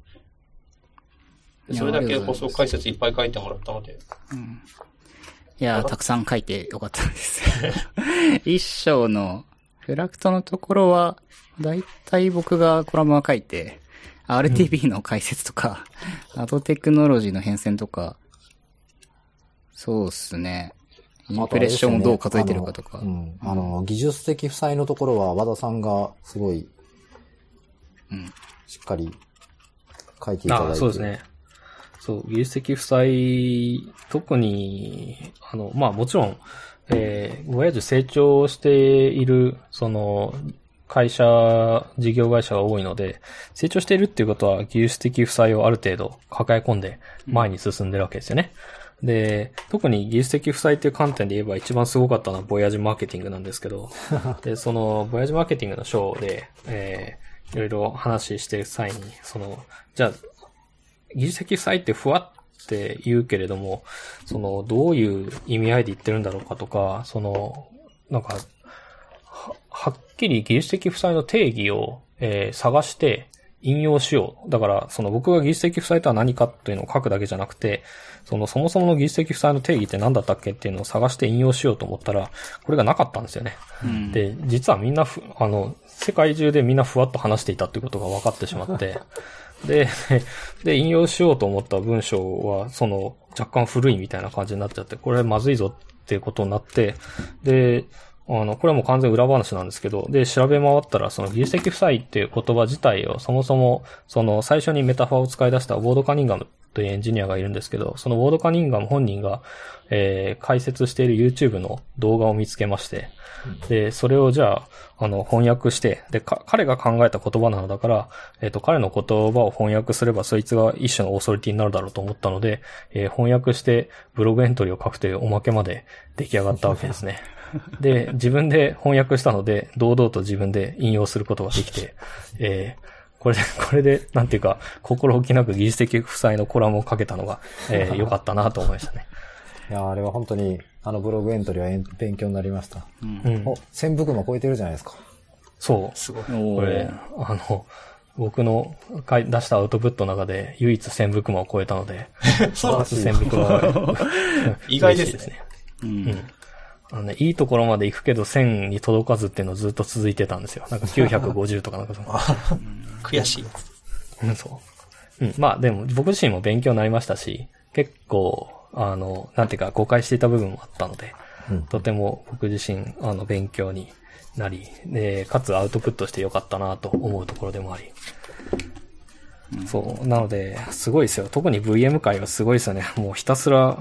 それだけ
ありがとうございます。
補足解説いっぱい書いてもらったので、
いやー、たくさん書いてよかったです。一章のフラクトのところは、だいたい僕がコラムは書いて、RTB の解説とか、アドテクノロジーの変遷とか、そうっすね。インプレッションをどう数えてるかとか。
あねあの、うん、あの、技術的負債のところは和田さんがすごい、
うん。
しっかり書いていただいて。
あそうですね。そう、技術的負債、特に、あの、まあもちろん、えー、ボヤージュ成長している、その、会社、事業会社が多いので、成長しているっていうことは技術的負債をある程度抱え込んで前に進んでるわけですよね。で、特に技術的負債っていう観点で言えば一番すごかったのはボヤージュマーケティングなんですけど、で、そのボヤージュマーケティングの章で、えー、いろいろ話してる際に、その、じゃあ、技術的負債ってふわって言うけれども、その、どういう意味合いで言ってるんだろうかとか、その、なんか、は、はっきり技術的負債の定義を、えー探して引用しよう。だから、その僕が技術的負債とは何かというのを書くだけじゃなくて、そのそもそもの技術的負債の定義って何だったっけっていうのを探して引用しようと思ったら、これがなかったんですよね。
うん、
で、実はみんなふ、あの、世界中でみんなふわっと話していたっていうことが分かってしまって、で、で、引用しようと思った文章は、その、若干古いみたいな感じになっちゃって、これまずいぞっていうことになって、で、あの、これはもう完全裏話なんですけど、で、調べ回ったら、その技術的負債っていう言葉自体を、そもそも、その、最初にメタファーを使い出したウォード・カニンガムというエンジニアがいるんですけど、そのウォード・カニンガム本人が、えー、解説している YouTube の動画を見つけまして、で、それをじゃあ、あの、翻訳して、で、か、彼が考えた言葉なのだから、えっ、と、彼の言葉を翻訳すれば、そいつが一種のオーソリティになるだろうと思ったので、えー翻訳して、ブログエントリーを書くというおまけまで出来上がったわけですね。で、自分で翻訳したので、堂々と自分で引用することができて、えーこれで、これで、なんていうか、心置きなく技術的負債のコラムをかけたのが、えー良かったなと思いましたね。
いや、あれは本当に、あのブログエントリーは勉強になりました。
うん
うん
お、1000ブクマ超えてるじゃないですか。
そう。
すごい。
これ、あの、僕の書い出したアウトプットの中で唯一1000ブクマを超えたので、
そうです
1000ブクマは
意外ですね
うん。
あのね、いいところまで行くけど1000に届かずっていうのずっと続いてたんですよ。なんか950とか なんかその。
悔しい。
うん、そう。うん、まあでも僕自身も勉強になりましたし、結構、あの、なんていうか誤解していた部分もあったので、
うん
とても僕自身、あの、勉強になり、で、かつアウトプットしてよかったなと思うところでもあり。そう。なので、すごいですよ。特に VM 界はすごいですよね。もうひたすら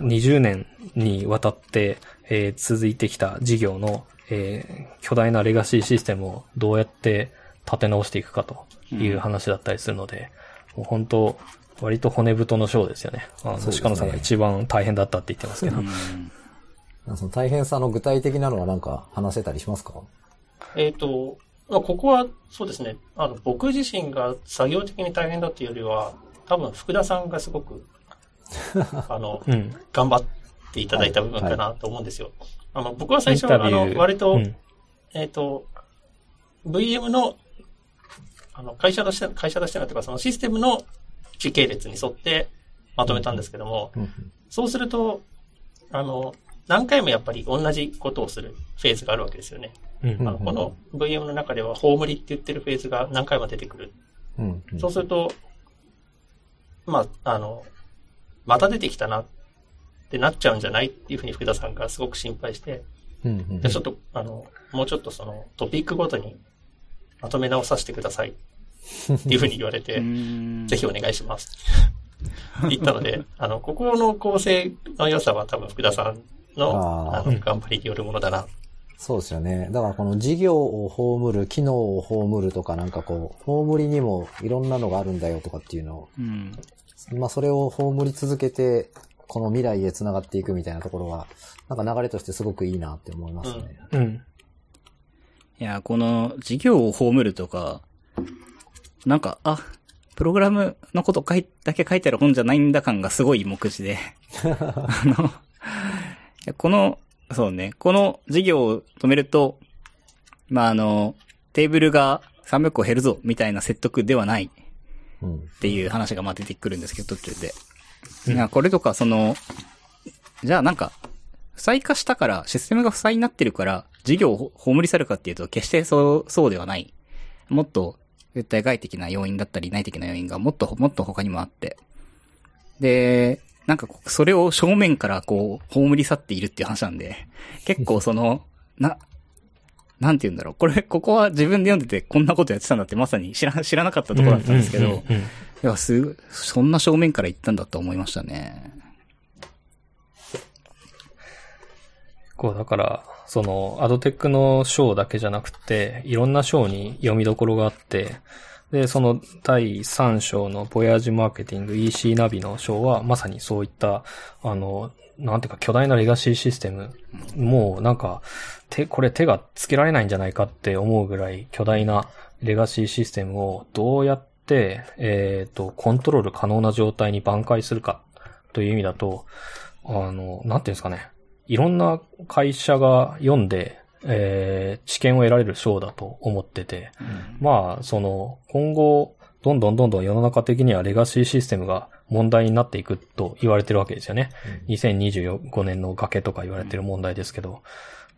20年にわたって、えー続いてきた事業の、えー巨大なレガシーシステムをどうやって立て直していくかという話だったりするので、もう本当、割と骨太の章ですよね。あの、
ね
鹿野さんが一番大変だったって言ってますけど。
その大変さの具体的なのはなんか話せたりしますか？
えっ、と、まあ、ここは、そうですね。あの、僕自身が作業的に大変だっていうよりは、多分福田さんがすごく、あの、
うん。
頑張っていただいた部分かなと思うんですよ。あの、僕は最初、あの、
ー
割と、
うん
えっ、と、VM の、あの、会社として、会社としてのというか、そのシステムの時系列に沿ってまとめたんですけども、
うん
そうすると、あの、何回もやっぱり同じことをするフェーズがあるわけですよね。
うん。
あのこの VM の中では、葬りって言ってるフェーズが何回も出てくる。
うん。うん
そうすると、まあ、あの、また出てきたなってなっちゃうんじゃないっていうふうに福田さんがすごく心配して、
うんうん
でちょっと、あの、もうちょっとそのトピックごとにまとめ直させてくださいっていうふうに言われて、ぜひお願いします。って言ったので、あの、ここの構成の良さは多分福田さんの、
あ
の、頑張りによるものだな。
そうですよね。だからこの事業を葬る、機能を葬るとかなんかこう、葬りにもいろんなのがあるんだよとかっていうのを、
うん。
まあそれを葬り続けて、この未来へ繋がっていくみたいなところは、なんか流れとしてすごくいいなって思いますね。
うん。
いや、この事業を葬るとか、なんか、あ、プログラムのこと書いだけ書いてある本じゃないんだ感がすごい目次で。あの、いやこの、そうね、この事業を止めると、まあ、あの、テーブルが300個減るぞ、みたいな説得ではない
うん。
っていう話がまあ出てくるんですけど、途中で。いや、これとか、その、じゃあなんか、負債化したから、システムが負債になってるから、事業を葬り去るかっていうと、決してそう、そうではない。もっと、絶対外的な要因だったり、内的な要因がもっと、もっと他にもあって。で、なんかそれを正面からこう、葬り去っているっていう話なんで、結構その、な、なんて言うんだろう。これ、ここは自分で読んでてこんなことやってたんだってまさに知ら、知らなかったところだったんですけど、いや、す、そんな正面から行ったんだと思いましたね。
こう、だから、その、アドテックの章だけじゃなくて、いろんな章に読みどころがあって、で、その第3章のボヤージマーケティング EC ナビの章は、まさにそういった、あの、なんていうか巨大なレガシーシステム、もうなんか、手、これ手がつけられないんじゃないかって思うぐらい巨大なレガシーシステムをどうやって、えっ、と、コントロール可能な状態に挽回するかという意味だと、あの、なんていうんですかね。いろんな会社が読んで、えー知見を得られる章だと思ってて、まあ、その、今後、どんどんどんどん世の中的にはレガシーシステムが問題になっていくと言われてるわけですよね。2025年の崖とか言われてる問題ですけど。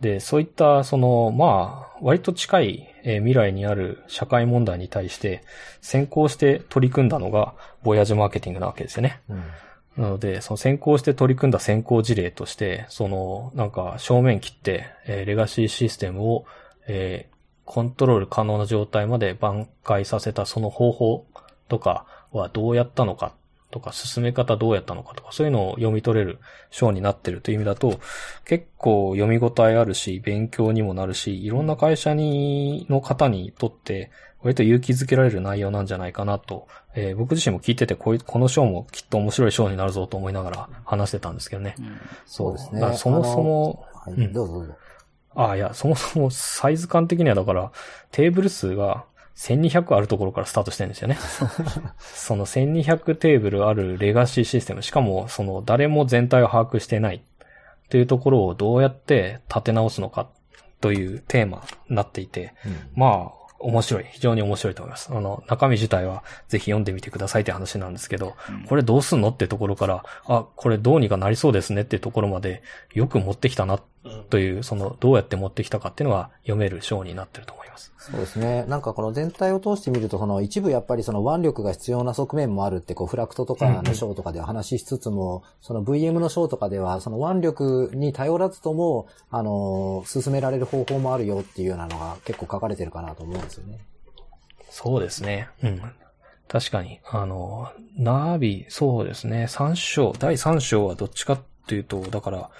で、そういった、その、まあ、割と近いえー未来にある社会問題に対して先行して取り組んだのが、ボヤージュマーケティングなわけですよね。
うん。
なので、その先行して取り組んだ先行事例として、その、なんか正面切って、えーレガシーシステムを、えーコントロール可能な状態まで挽回させたその方法とかはどうやったのかとか、進め方どうやったのかとか、そういうのを読み取れる章になってるという意味だと、結構読み応えあるし、勉強にもなるし、いろんな会社に、の方にとって、割と勇気づけられる内容なんじゃないかなと、えー僕自身も聞いててこういう、この章もきっと面白い章になるぞと思いながら話してたんですけどね。
そうですね
だからそもそも、
はい、
うん
どうぞどうぞ。
ああ、いや、そもそもサイズ感的にはだから、テーブル数が1200あるところからスタートしてるんですよね。その1200テーブルあるレガシーシステム、しかもその誰も全体を把握してないというところをどうやって立て直すのかというテーマになっていて、まあ、面白い。非常に面白いと思います。あの、中身自体はぜひ読んでみてくださいって話なんですけど、これどうすんのってところから、あ、これどうにかなりそうですねってところまでよく持ってきたな
うん
という、その、どうやって持ってきたかっていうのが読める章になってると思います。
そうですね。なんかこの全体を通してみると、その一部やっぱりその腕力が必要な側面もあるって、こうフラクトとかの章とかでは話しつつも、その VM の章とかでは、その腕力に頼らずとも、あの、進められる方法もあるよっていうようなのが結構書かれてるかなと思うんですよね。
そうですね。うん。確かに。あの、ナービ、そうですね。3章、第3章はどっちかっていうと、だから、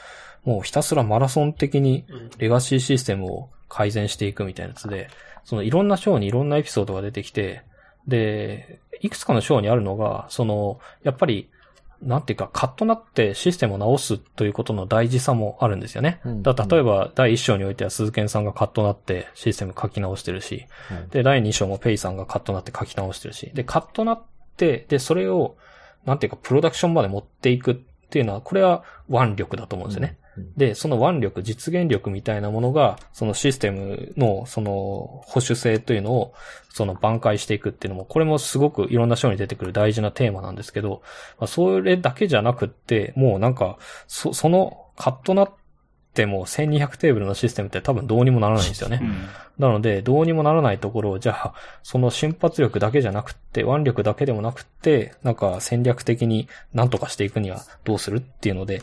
もうひたすらマラソン的に
うん
レガシーシステムを改善していくみたいなやつで、そのいろんな章にいろんなエピソードが出てきて、で、いくつかの章にあるのが、その、やっぱり、なんていうか、カッとなってシステムを直すということの大事さもあるんですよね。
うん
だ例えば、第1章においては鈴賢さんがカッとなってシステム書き直してるし、
はい
で、第2章もペイさんがカッとなって書き直してるし、で、カッとなって、で、それを、なんていうか、プロダクションまで持っていくっていうのは、これは腕力だと思うんですよね。
うん
で、その腕力、実現力みたいなものが、そのシステムの、その、保守性というのを、その挽回していくっていうのも、これもすごくいろんな章に出てくる大事なテーマなんですけど、まあ、それだけじゃなくって、もうなんか、そ、その、カッとなっっても1200テーブルのシステムって多分どうにもならないんですよね。
うん。
なので、どうにもならないところを、じゃあ、その瞬発力だけじゃなくって、腕力だけでもなくって、なんか戦略的に何とかしていくにはどうするっていうので、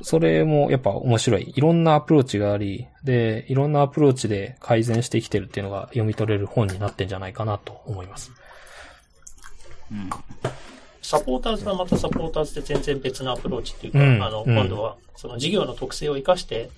それもやっぱ面白い。いろんなアプローチがあり、で、いろんなアプローチで改善してきてるっていうのが読み取れる本になってんじゃないかなと思います。
うん。
サポーターズはまたサポーターズで全然別のアプローチっていうか、
うん
あの、
うん
今度は、その事業の特性を生かして、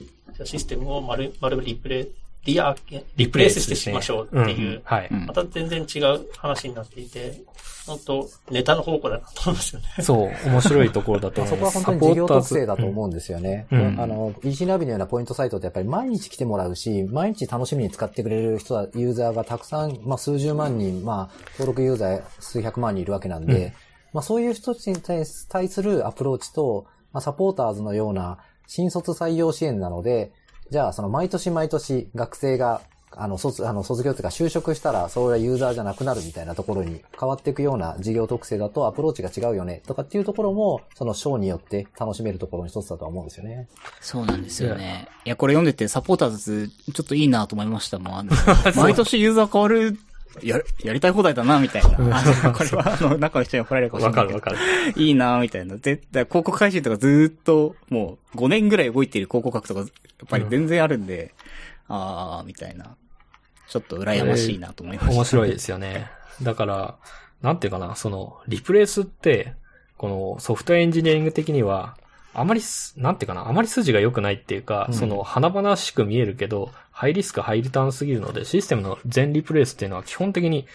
システムを丸、丸リプレイ、リア、リプレイスしてしましょうっていう、
んはい。
うん
また全然違う話になっていて、本当ネタの宝庫だなと思いますよね。
そう、面白いところだと思います。
こは本当に事業特性だと思うんですよね。
うん
あの、EC ナビのようなポイントサイトってやっぱり毎日来てもらうし、毎日楽しみに使ってくれる人は、ユーザーがたくさん、まあ数十万人、まあ登録ユーザー数百万人いるわけなんで、
うん
まあそういう人たちに対す対するアプローチと、まあサポーターズのような新卒採用支援なので、じゃあその毎年毎年学生があの、卒、あの、卒業というか就職したら、それはユーザーじゃなくなるみたいなところに変わっていくような事業特性だとアプローチが違うよね、とかっていうところも、その章によって楽しめるところの一つだとは思うんですよね。
そうなんですよね。いや、これ読んでてサポーターズ、ちょっといいなと思いましたもん。あの 毎年ユーザー変わる、や、やりたい放題だな、みたいな。あこれは、あの、中の人に怒られるかもしれない。
わかるわかる。
いいなみたいな。絶対、広告配信とかずーっと、もう、5年ぐらい動いている広告枠とか、やっぱり全然あるんで、あー、みたいな。ちょっと羨ましいなと思いました。
面白いですよね。だから、なんていうかな、その、リプレイスって、このソフトエンジニアリング的には、あまりす、なんていうかな、あまり筋が良くないっていうか、
うん。
その、華々しく見えるけど、ハイリスク、ハイリターンすぎるので、システムの全リプレイスっていうのは基本的に、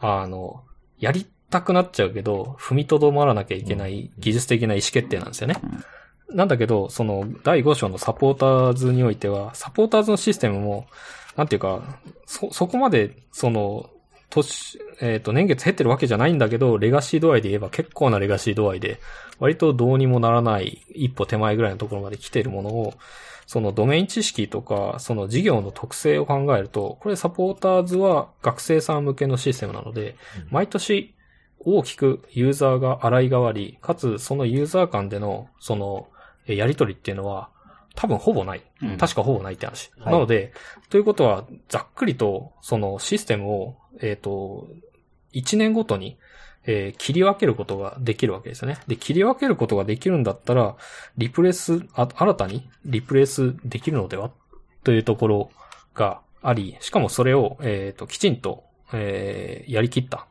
あの、やりたくなっちゃうけど、踏みとどまらなきゃいけない技術的な意思決定なんですよね。なんだけど、その、第5章のサポーターズにおいては、サポーターズのシステムも、なんていうか、そ、そこまで、その、年、えっ、と、年月減ってるわけじゃないんだけど、レガシー度合いで言えば結構なレガシー度合いで、割とどうにもならない一歩手前ぐらいのところまで来てるものを、そのドメイン知識とか、その事業の特性を考えると、これサポーターズは学生さん向けのシステムなので、毎年大きくユーザーが洗い替わり、かつそのユーザー間での、その、えやりとりっていうのは、多分ほぼない。
うん
確かほぼないって話。
はい
なので、ということは、ざっくりと、そのシステムを、えっ、と、1年ごとに、えー切り分けることができるわけですよね。で、切り分けることができるんだったら、リプレイス、あ新たにリプレイスできるのではというところがあり、しかもそれを、えっ、と、きちんと、えーやりきった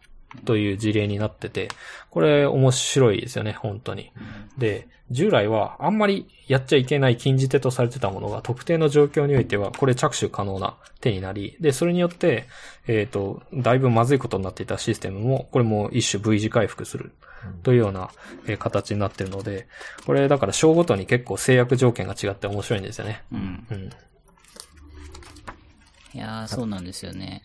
という事例になってて、これ面白いですよね、本当に。で、従来はあんまりやっちゃいけない禁じ手とされてたものが特定の状況においてはこれ着手可能な手になり、で、それによって、えっ、と、だいぶまずいことになっていたシステムも、これも一種 V 字回復するというような、えー形になってるので、これだから章ごとに結構制約条件が違って面白いんですよね。
うん。
うん。
いやー、そうなんですよね。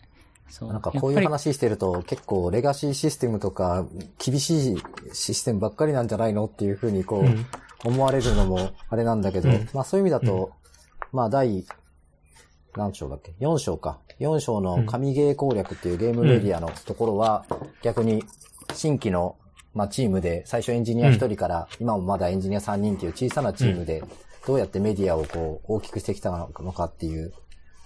そう。
なんかこういう話してると結構レガシーシステムとか厳しいシステムばっかりなんじゃないのっていうふうにこう、
うん
思われるのもあれなんだけど、
うん
まあそういう意味だと、まあ第、何章だっけ ?4 章か。4章の神ゲー攻略っていうゲームメディアのところは、逆に新規の、まあチームで最初エンジニア1人から、今もまだエンジニア3人っていう小さなチームで、どうやってメディアをこう大きくしてきたのかっていう、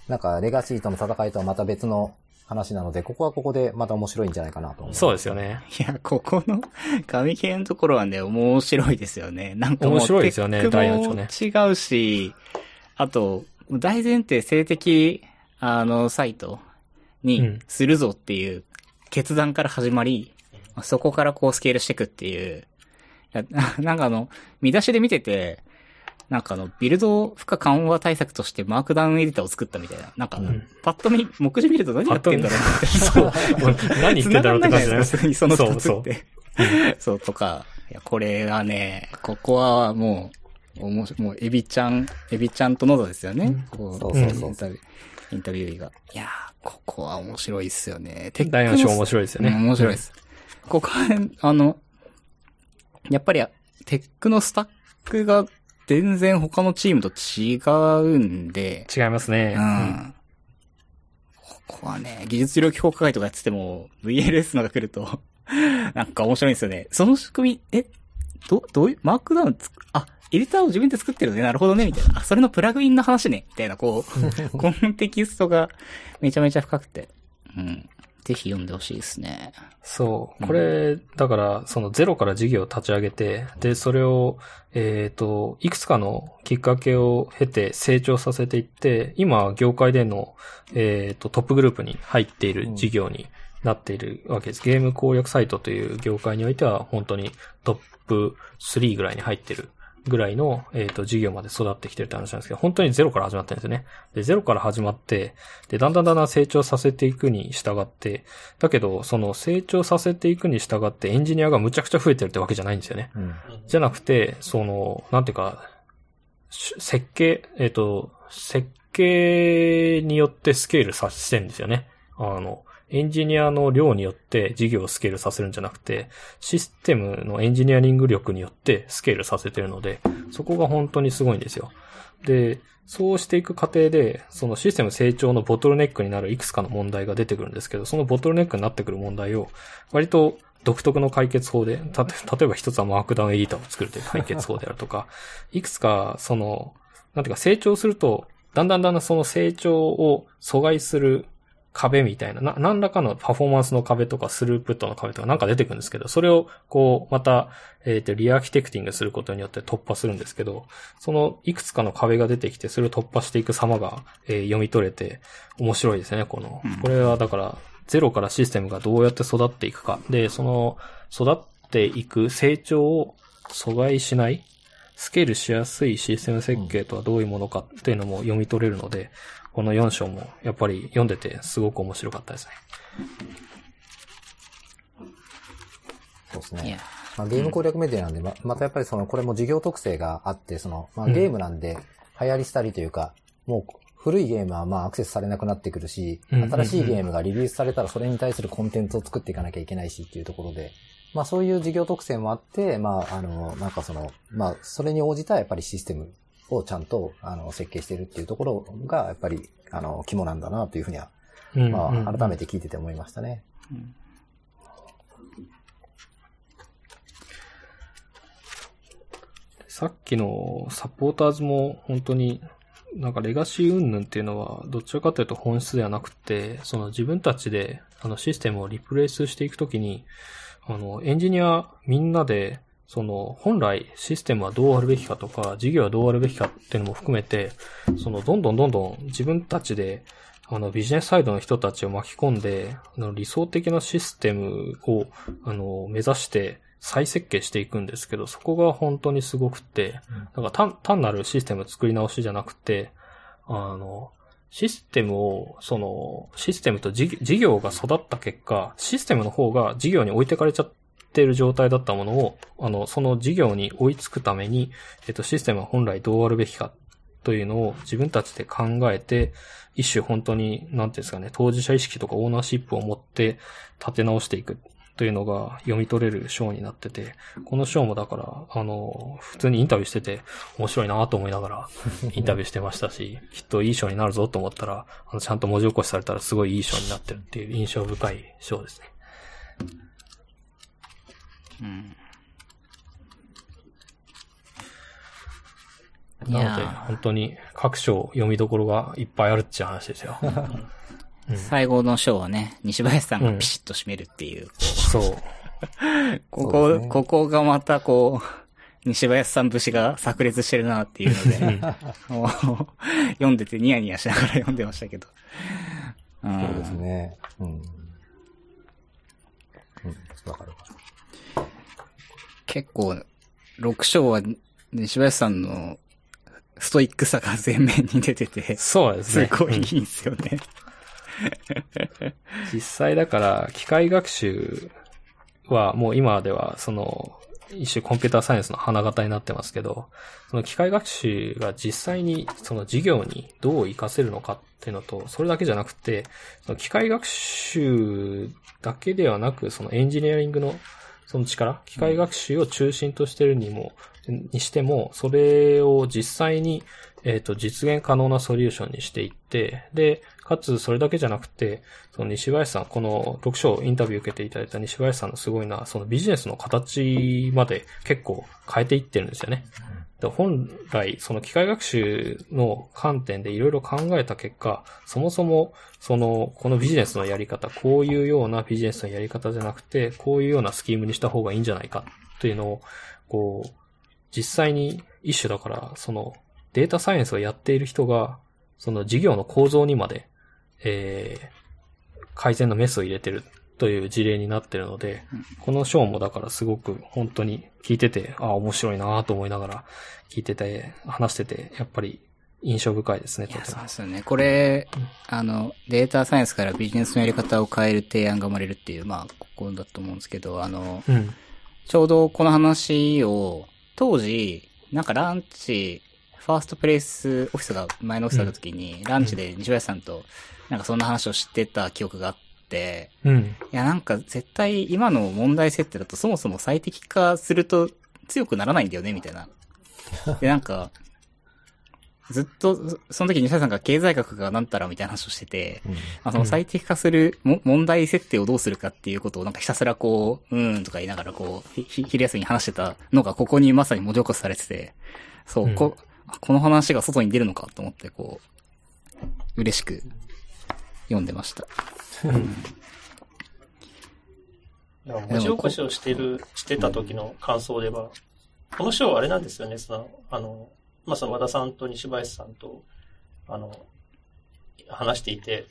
なんかレガシーとの戦いとはまた別の話なので、ここはここでまた面白いんじゃないかなと思う。
そうですよね。
いや、ここの神系のところはね、面白いですよね。なんか
面白いですよね
テック
第四章ね
も違うし、あと、大前提性的、あの、サイト
うん
にするぞっていう決断から始まり、そこからこうスケールしていくっていう。なんかあの、見出しで見てて、なんかあの、ビルド負荷緩和対策としてマークダウンエディターを作ったみたいな。なんか、
ん
パッと見、目次見ると何やってんだろうなって。
そう。何言ってんだろうって感じだね。
繋がんないじゃないですか普通にその二つ
そう
って。そうとか、いや、これはね、ここはもう、おもしもう、エビちゃん、エビちゃんと喉ですよね。こ
そうそうそう
インタビュー、インタビューが。いやー、ここは面白いっすよね。テック
第4章面白いですよね。
うん面白いです。ここは、あの、やっぱり、テックのスタックが全然他のチームと違うんで、
違いますね。
うん。ここはね、技術力評価会とかやってても、VLS のが来ると、なんか面白いんですよね。その仕組み、え、ど、どういう、マークダウンつく、あ、エディターを自分で作ってるね。なるほどね。みたいな。あ、それのプラグインの話ね。みたいな、こう、コンテキストがめちゃめちゃ深くて。うん。ぜひ読んでほしいですね。
そう。これ、だから、そのゼロから事業を立ち上げて、で、それを、えっ、と、いくつかのきっかけを経て成長させていって、今、業界での、えっ、と、トップグループに入っている事業になっているわけです。ゲーム攻略サイトという業界においては、本当にトップ3ぐらいに入ってるぐらいの、えっ、と、事業まで育ってきてるって話なんですけど、本当にゼロから始まってるんですよね。で、ゼロから始まって、で、だんだんだんだん成長させていくに従って、だけど、その成長させていくに従ってエンジニアがむちゃくちゃ増えてるってわけじゃないんですよね。
うん。
じゃなくて、その、なんていうか、し設計、えっ、と、設計によってスケールさせてるんですよね。あの、エンジニアの量によって事業をスケールさせるんじゃなくて、システムのエンジニアリング力によってスケールさせてるので、そこが本当にすごいんですよ。で、そうしていく過程で、そのシステム成長のボトルネックになるいくつかの問題が出てくるんですけど、そのボトルネックになってくる問題を、割と独特の解決法で、た、例えば一つはマークダウンエディターを作るという解決法であるとか、いくつか、その、なんていうか成長すると、だんだんだんだんその成長を阻害する壁みたいな、な、何らかのパフォーマンスの壁とかスループットの壁とかなんか出てくるんですけど、それをこう、また、えっ、と、リアーキテクティングすることによって突破するんですけど、そのいくつかの壁が出てきて、それを突破していく様が、えー読み取れて、面白いですね、この。これはだから、ゼロからシステムがどうやって育っていくか。で、その、育っていく成長を阻害しない、スケールしやすいシステム設計とはどういうものかっていうのも読み取れるので、この4章もやっぱり読んでてすごく面白かったですね。
そうですね。まあ、ゲーム攻略メディアなんで、ま、またやっぱりその、これも事業特性があって、その、まあ、ゲームなんで、流行りしたりというか、もう、古いゲームはまあアクセスされなくなってくるし、
うんうんうん
新しいゲームがリリースされたらそれに対するコンテンツを作っていかなきゃいけないしっていうところで、まあそういう事業特性もあって、まああの、なんかその、まあそれに応じたやっぱりシステムをちゃんとあの設計してるっていうところがやっぱりあの肝なんだなというふうには、
うん
ま
うん
あ改めて聞いてて思いましたね。
さっきのサポーターズも本当になんかレガシー云々っていうのはどちらかというと本質ではなくて、その自分たちであのシステムをリプレイスしていくときに、あのエンジニアみんなでその本来システムはどうあるべきかとか、事業はどうあるべきかっていうのも含めて、そのどんどんどんどん自分たちであのビジネスサイドの人たちを巻き込んで、あの理想的なシステムをあの目指して再設計していくんですけど、そこが本当にすごくて、なんか単単なるシステム作り直しじゃなくて、あの、システムを、その、システムと事事業が育った結果、システムの方が事業に置いてかれちゃってる状態だったものを、あの、その事業に追いつくために、えっと、システムは本来どうあるべきかというのを自分たちで考えて、一種本当に、なんていうんですかね、当事者意識とかオーナーシップを持って立て直していくというのが読み取れる章になってて、この章もだから、あの、普通にインタビューしてて面白いなと思いながら インタビューしてましたし、きっといい章になるぞと思ったら、あの、ちゃんと文字起こしされたらすごいいい章になってるっていう印象深い章ですね。
うん。い
なので、本当に各章読みどころがいっぱいあるっていう話ですよ。
最後の章はね、西林さんがピシッと締めるっていう。
そう。
ここ、
そうですね
ここがまたこう、西林さん節が炸裂してるなっていうので、もう読んでてニヤニヤしながら読んでましたけど。うん
そうですね。うん。うん。わかるわかる。
結構、6章は西林さんのストイックさが前面に出てて、
そうですね。
すごいい
うん
いんですよね。
実際だから、機械学習はもう今では、その、一種コンピューターサイエンスの花形になってますけど、その機械学習が実際にその事業にどう活かせるのかっていうのと、それだけじゃなくて、その機械学習だけではなく、そのエンジニアリングのその力、機械学習を中心としてるにも、にしても、それを実際に、えっ、と、実現可能なソリューションにしていって、で、かつそれだけじゃなくて、その西林さん、この読書インタビュー受けていただいた西林さんのすごいのは、そのビジネスの形まで結構変えていってるんですよね。で本来、その機械学習の観点でいろいろ考えた結果、そもそも、その、このビジネスのやり方、こういうようなビジネスのやり方じゃなくて、こういうようなスキームにした方がいいんじゃないかというのを、こう、実際に一種だから、その、データサイエンスをやっている人が、その事業の構造にまで、えー、改善のメスを入れてるという事例になってるので、この章もだからすごく本当に聞いてて、ああ、面白いなと思いながら聞いてて、話してて、やっぱり印象深いですね、
いや、そうで。すよね。これ、あの、データサイエンスからビジネスのやり方を変える提案が生まれるっていう、まあ、ここだと思うんですけど、あの、
うん。
ちょうどこの話を、当時、なんかランチ、ファーストプレイスオフィスが前のオフィスだった時に、ランチで西林さんと、なんかそんな話をしてた記憶があって、
うん。
いやなんか絶対今の問題設定だとそもそも最適化すると強くならないんだよね、みたいな。で、なんか、ずっと、そその時西林さんが経済学がなんたらみたいな話をしてて、
うん
まあ、その最適化するも、問題設定をどうするかっていうことをなんかひたすらこう、うーんとか言いながらこう、ひひ昼休みに話してたのがここにまさに文字起こしされてて、そう、
うん
こ、この話が外に出るのかと思ってこう、嬉しく読んでました。
文字起こしをしてる、してた時の感想では、この章はあれなんですよね、その、あの、まあ、その和田さんと西林さんと、あの、話していて、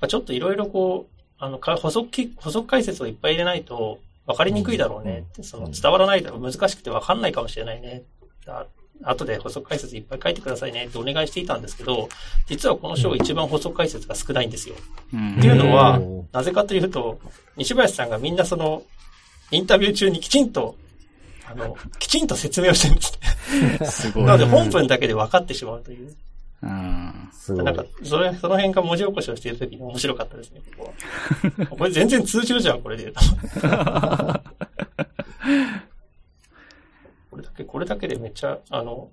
まあ、ちょっといろいろこう、あの、か補足き、補足解説をいっぱい入れないと分かりにくいだろうねって、その伝わらないだろう、難しくて分かんないかもしれないね。あ後で補足解説いっぱい書いてくださいねってお願いしていたんですけど、実はこの章一番補足解説が少ないんですよ。
うん
っていうのは
うん、
なぜかというと、西林さんがみんなその、インタビュー中にきちんと、あの、きちんと説明をしてるんですね。
すごい。
なので本文だけで分かってしまうという。
うん。
すごい。
なんか、それ、その辺が文字起こしをしているときに面白かったですね、ここは。これ全然通じるじゃん、これで。これだけ、これだけでめっちゃ、あの、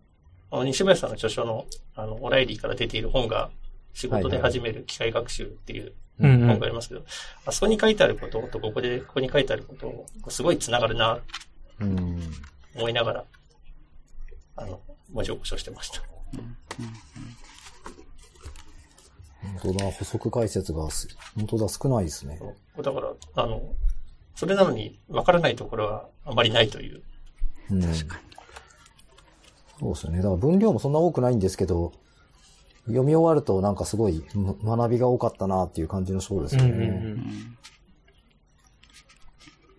あの西林さんの著書の、あの、オライリーから出ている本が、仕事で始める機械学習っていう本がありますけど、あそこに書いてあることと、ここで、ここに書いてあること、すごい繋がるな、
うん。
思いながら、あの、文字起こしをしてました。
本当だ、補足解説がす、本当だ、少ないですね。
だから、あの、それなのに分からないところはあまりないという。
うん。そうですよね。だから分量もそんな多くないんですけど、読み終わるとなんかすごいま学びが多かったなっていう感じの章ですよね。
うんうんうん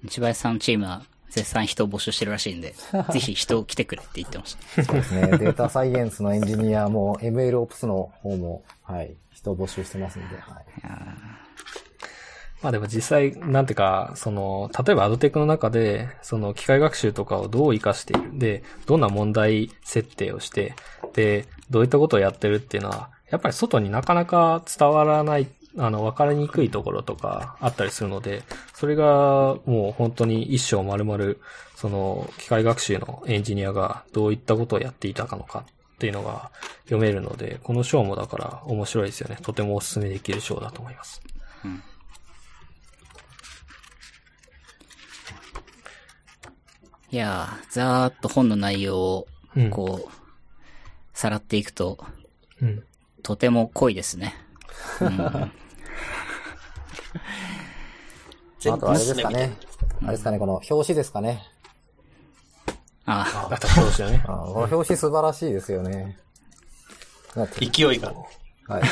西林さんのチームは絶賛人を募集してるらしいんで、ぜひ人を来てくれって言ってました。
そうですね。データサイエンスのエンジニアも MLOps の方も、はい、人募集してますんで、はい。
まあでも実際、なんていうか、その、例えばアドテックの中で、その機械学習とかをどう活かしている。で、どんな問題設定をして、で、どういったことをやってるっていうのは、やっぱり外になかなか伝わらない、あの、わかりにくいところとかあったりするので、それがもう本当に一生丸々、その、機械学習のエンジニアがどういったことをやっていたかのかっていうのが読めるので、この章もだから面白いですよね。とてもお勧めできる章だと思います。
いやー、ざーっと本の内容を
うん、
こう、さらっていくと、
うん。
とても濃いですね。うん
あとあれですかね。あれですかね、この表紙ですかね。
あ
あとそうですよね。
あこの表紙素晴らしいですよね。
勢いが。
はい。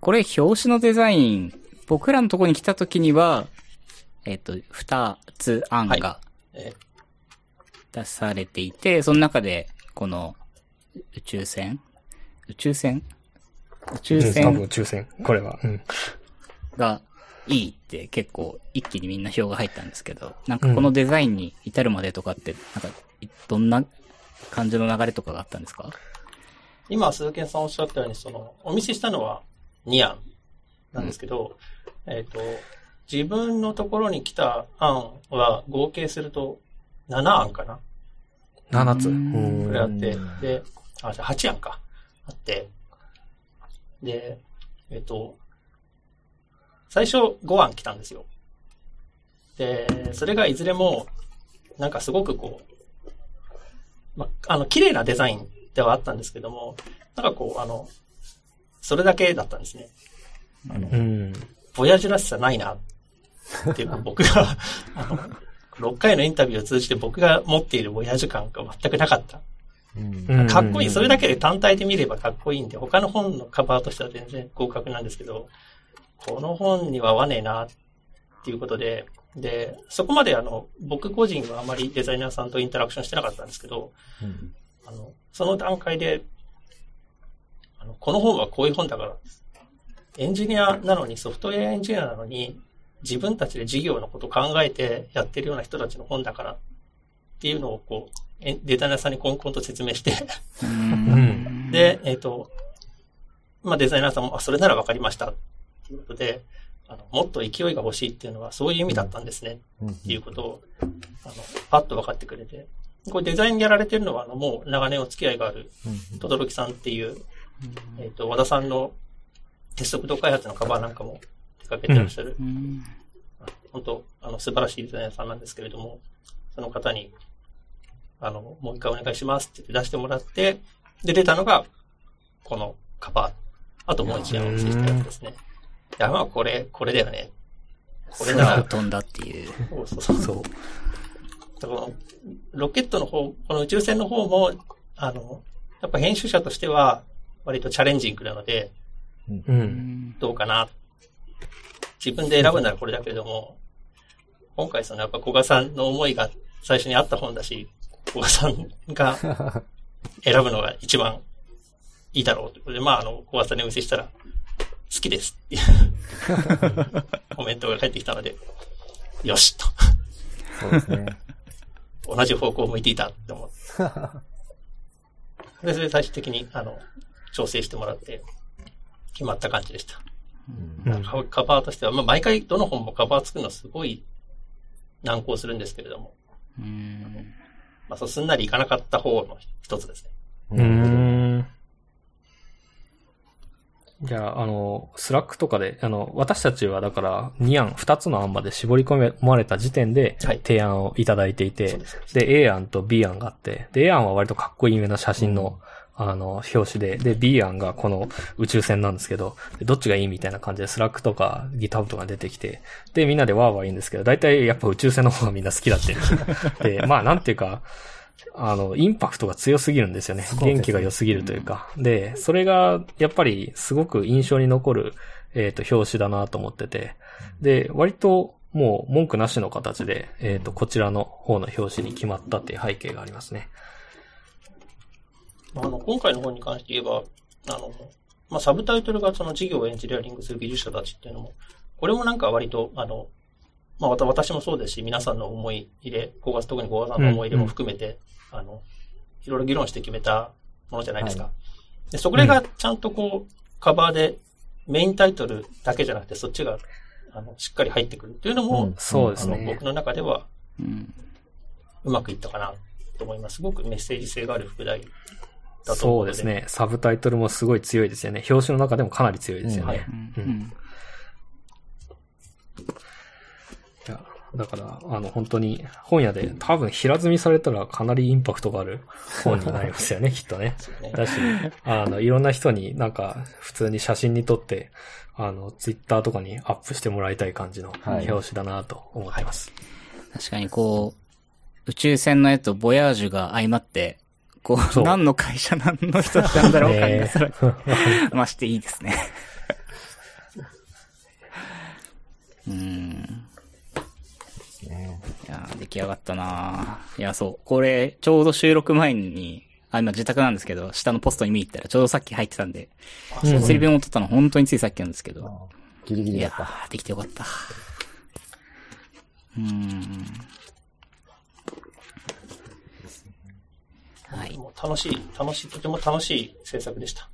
これ表紙のデザイン、僕らのところに来た時には、えっ、と、二つ案が
え
出されていて、その中で、この、宇宙船？宇宙船？宇宙
うん多
船
分抽選。これは。うん。
がいいって結構一気にみんな票が入ったんですけど、なんかこのデザインに至るまでとかって、なんか、いどんな感じの流れとかがあったんですか？
今、鈴木さんおっしゃったように、その、お見せしたのは2案なんですけど、えっ、と、自分のところに来た案は合計すると7案かな
7つ。
うん
うん
これあって、で、あ、じゃあ8案か。あって、で、えっと、最初5案来たんですよ。で、それがいずれも、なんかすごくこう、ま、あの、綺麗なデザインではあったんですけども、なんかこう、あの、それだけだったんですね。
うん。
ボヤージュらしさないな、っていうか僕が、あの、6回のインタビューを通じて僕が持っているボヤージュ感が全くなかった。
うん
かっこいい。それだけで単体で見ればかっこいいんで、他の本のカバーとしては全然合格なんですけど、この本には合わねえな、っていうことで、で、そこまであの、僕個人はあまりデザイナーさんとインタラクションしてなかったんですけど、
うん
あの、その段階で、あの、この本はこういう本だから、エンジニアなのに、ソフトウェアエンジニアなのに、自分たちで事業のことを考えてやってるような人たちの本だからっていうのをこう、えデザイナーさんにコンコンと説明して。で、えっ、と、まあデザイナーさんも、あ、それならわかりました。ということで、あの、もっと勢いが欲しいっていうのはそういう意味だったんですね。
うん
っていうことを、あの、パッと分かってくれて。これデザインやられてるのは、あの、もう長年お付き合いがある、
うん
とどろきさんっていう、えっ、と、和田さんの鉄則度開発のカバーなんかも手掛けてらっしゃる、
うん。
本当、あの、素晴らしいデザイナーさんなんですけれども、その方に、あの、もう一回お願いしますって言って出してもらって、で、出たのが、このカバー。あともう一案お見せしたやつですね。いや、まあ、これ、これだよね。これなら
飛んだっていう。
そうそうそう。
そう。
だからロケットの方、この宇宙船の方も、あの、やっぱ編集者としては、割とチャレンジングなので、
う。
うんん。
どうかな。自分で選ぶならこれだけれども、今回そのやっぱ古賀さんの思いが最初にあった本だし、古賀さんが 選ぶのが一番いいだろうということで、まああの、古賀さんにお見せしたら、好きですっていう コメントが返ってきたので、よしと。
そうですね。
同じ方向を向いていたって思って。で、それで最終的に、あの、調整してもらって、決まった感じでした。
うん
カカバーとしては、まあ、毎回どの本もカバー作るのすごい難航するんですけれども、
うん。
まあ、そうすんなりいかなかった方の一つですね。
うーん。じゃあ、あの、 Slack とかで、あの、私たちはだから2案、2つの案まで絞り込まれた時点で
はい
提案をいただいていて、
そうです
で、A 案と B 案があって、で、A 案は割とかっこいいめな写真の、あの、表紙で、で、B 案がこの宇宙船なんですけど、でどっちがいいみたいな感じで、 Slack とか GitHub とか出てきて、で、みんなでワーワー言うんですけど、大体やっぱ宇宙船の方がみんな好きだって。で、まあ、なんていうか、あの、インパクトが強すぎるんですよね。
ね
元気が良すぎるというか。で、それが、やっぱり、すごく印象に残る、えっ、と、表紙だなと思ってて。で、割と、もう、文句なしの形で、えっ、と、こちらの方の表紙に決まったっていう背景がありますね。
まあ、あの、今回の本に関して言えば、あの、まあ、サブタイトルがその事業をエンジニアリングする技術者たちっていうのも、これもなんか割と、あの、まあ、わた私もそうですし、皆さんの思い入れ、小月、特に小川さんの思い入れも含めて、あの、いろいろ議論して決めたものじゃないですか。
は
で、それがちゃんとこう、カバーでメインタイトルだけじゃなくて、そっちが、あの、しっかり入ってくるっていうのも、
うん
そうですね。
僕の中では
うん。
うまくいったかなと思います。すごくメッセージ性がある副題だと思の
そうです。ね。サブタイトルもすごい強いですよね。表紙の中でもかなり強いですよね。
うん。うん。
いや、だから、あの、本当に、本屋で多分平積みされたらかなりインパクトがある本になりますよね、きっとね。
ね
だし、あの、いろんな人になんか、普通に写真に撮って、あの、ツイッターとかにアップしてもらいたい感じの
はい
表紙だなと思ってます。
確かにこう、宇宙船の絵とボヤージュが相まって、こう、
そう
何の会社何の人なんだろう感
ね
がさらに増していいですね。うん。
ね
いやー、出来上がったなーいや、そう。これ、ちょうど収録前に、あ、今自宅なんですけど、下のポストに見に行ったらちょうどさっき入ってたんで、
うん
物理弁を取ったの本当についさっきなんですけど、
あギリギ
いや
リだった。
ー、できてよかった。うーん。はい。
楽しい、楽しい、とても楽しい制作でした。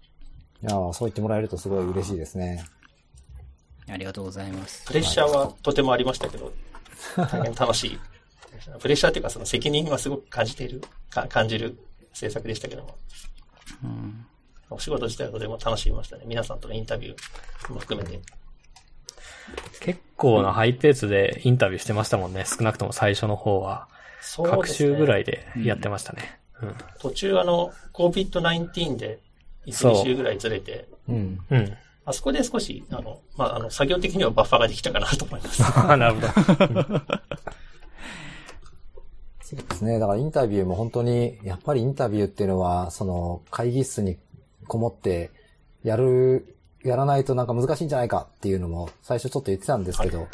いやーそう言ってもらえるとすごい嬉しいですね。
ありがとうございます
プ。レッシャーはとてもありましたけど、大変楽しい。プレッシャーっていうかその責任はすごく感じている、か感じる制作でしたけども。
うん。
お仕事自体はとても楽しみましたね。皆さんとのインタビューも含めて。
結構なハイペースでインタビューしてましたもんね。少なくとも最初の方は。
うですね。
週ぐらいでやってましたね。うん。
途中あの、COVID-19 で、1、
そう
2週ぐらいずれて、
うん。
うん。
あそこで少し、あの、まあ、あの、作業的にはバッファができたかなと思います。
あなるほど。
そうですね。だからインタビューも本当に、やっぱりインタビューっていうのは、その会議室にこもって、やる、やらないとなんか難しいんじゃないかっていうのも最初ちょっと言ってたんですけど、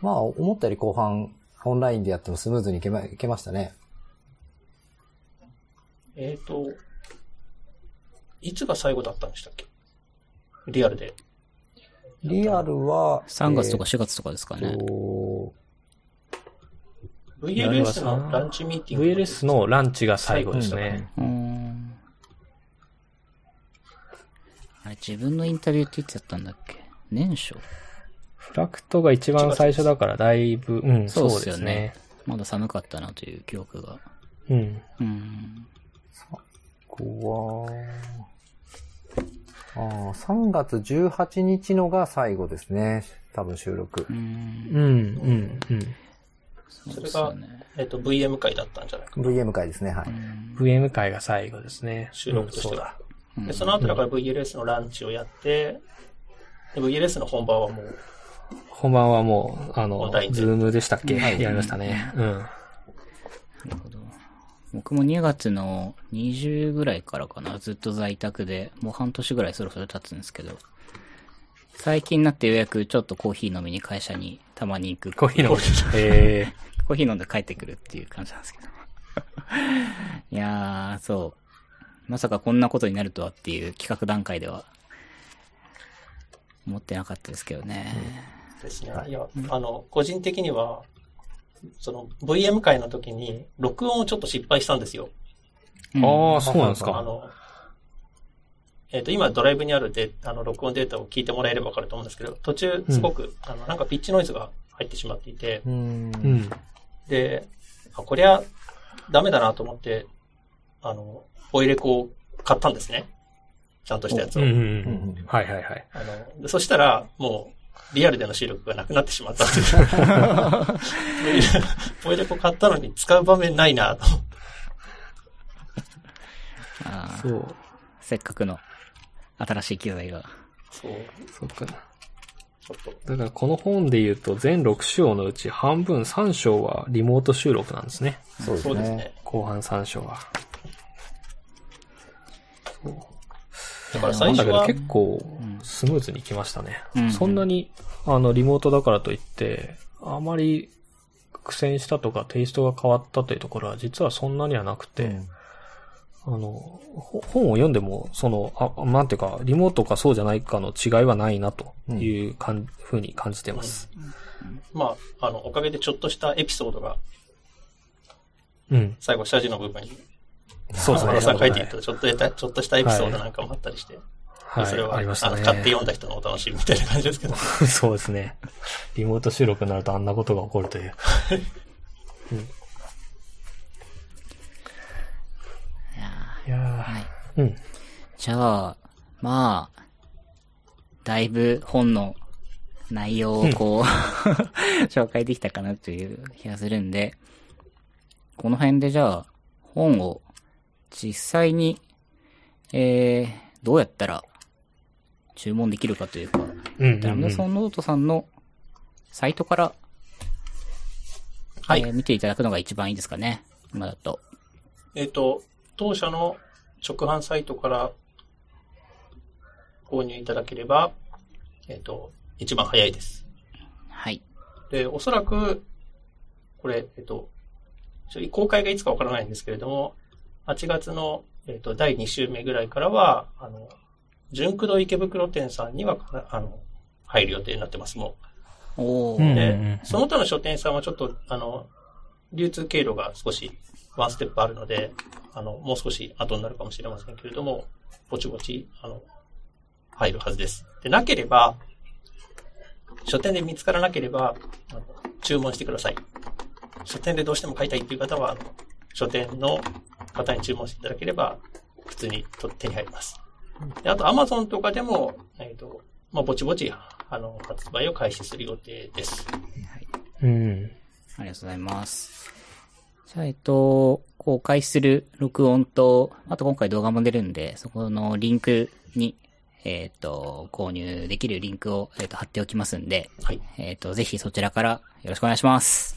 まあ思ったより後半オンラインでやってもスムーズにいけまいけましたね。
えっと、いつが最後だったんでしたっけ？リアルで。
リアルは、
3月とか
え
4月とかですか
ー
ね。
と
VLS のランチミーティング。
VLS のランチが最後ですね。
うーん。あれ、自分のインタビューっていつやったんだっけ？年初？
フラクトが一番最初だからだいぶ、うん、
そ
そうう
っすよね
ですね。
まだ寒かったなという記憶が。
うん。
うん。
ここは、ああ、3月18日のが最後ですね。多分収録
う。ん。
うん、うん、うん。
それが、えっと、VM 会だったんじゃないか。
VM 回ですね、はい。
VM 会が最後ですね。
収録としては。
うん
で、その後だから VLS のランチをやって、で VLS の本番はもう、
本番はもう、あのズームでしたっけ、
はい
やりましたね。うん。
なるほど。僕も2月の20ぐらいからかな、ずっと在宅で、もう半年ぐらいそろそろ経つんですけど、最近になってようやくちょっとコーヒー飲みに会社にたまに行く。
コーヒー飲む。え
コーヒー飲んで帰ってくるっていう感じなんですけど。いやー、そう。まさかこんなことになるとはっていう企画段階では、思ってなかったですけどね。
ですね。いや、あの、個人的には、その VM 会の時に、録音をちょっと失敗したんですよ。
ー、ああ、そうなんですか。
あの、えっ、と、今ドライブにあるで、あの、録音データを聞いてもらえればわかると思うんですけど、途中、すごく、あの、なんかピッチノイズが入ってしまっていて、
うん
うん。
で、あ、こりゃ、ダメだなと思って、あの、ボイレコを買ったんですね。ちゃんとしたやつを。
うん、うん、う
うん
ん。はいはいはい。
あの、でそしたら、もう、リアルでの収録がなくなってしまったっていう。ボイレボイレコ買ったのに使う場面ないなと。
あー
そう。
せっかくの新しい機材が。
そう、
そうか。だからこの本で言うと全6章のうち半分3章はリモート収録なんですね。
そうですね。
後半3章は。
だから
なんだけど
最初は、
結構スムーズにいきましたね。
うん
そんなに、あの、リモートだからといって、あまり苦戦したとかテイストが変わったというところは実はそんなにはなくて、
うん
あの、ほ本を読んでも、その、あ、なんていうか、リモートかそうじゃないかの違いはないなというかん、ふうに感じてます。
まあ、あの、おかげでちょっとしたエピソードが、
うん。
最後、謝辞の部分に、
そうですね。
原さん書いていたちょっとした、ちょっとしたエピソードなんかもあったりして、
はい。
それは、
ありましたね。
の買って読んだ人のお楽しみみたいな感じですけど。
そうですね。リモート収録になるとあんなことが起こるという。いや
はい。
ーうん。
じゃあ、まあ、だいぶ本の内容をこう、紹介できたかなという気がするんで、この辺でじゃあ、本を実際に、えー、どうやったら注文できるかというか、
うんうん
ダムソンノートさんのサイトから、
はい
えー見ていただくのが一番いいですかね。今だと。
えっと、当社の直販サイトから購入いただければ、えっと、一番早いです。
はい。
で、おそらく、これ、えっと、公開がいつかわからないんですけれども、8月の、えっと、第2週目ぐらいからは、あの、純駆動池袋店さんには、あの、入る予定になってます、もう。
お
で、その他の書店さんはちょっと、あの、流通経路が少しワンステップあるので、あの、もう少し後になるかもしれませんけれども、ぼちぼち、あの、入るはずです。で、なければ、書店で見つからなければ、あの注文してください。書店でどうしても買いたいっていう方は、あの、書店の方に注文していただければ、普通にと手に入ります。であと、アマゾンとかでも、えっ、と、まあ、ぼちぼち、あの、発売を開始する予定です。
うん。
ありがとうございます。じゃあ、えっと、公開する録音と、あと今回動画も出るんで、そこのリンクに、えっと、購入できるリンクを、えっと、貼っておきますんで、
はい。
えっと、ぜひそちらからよろしくお願いします。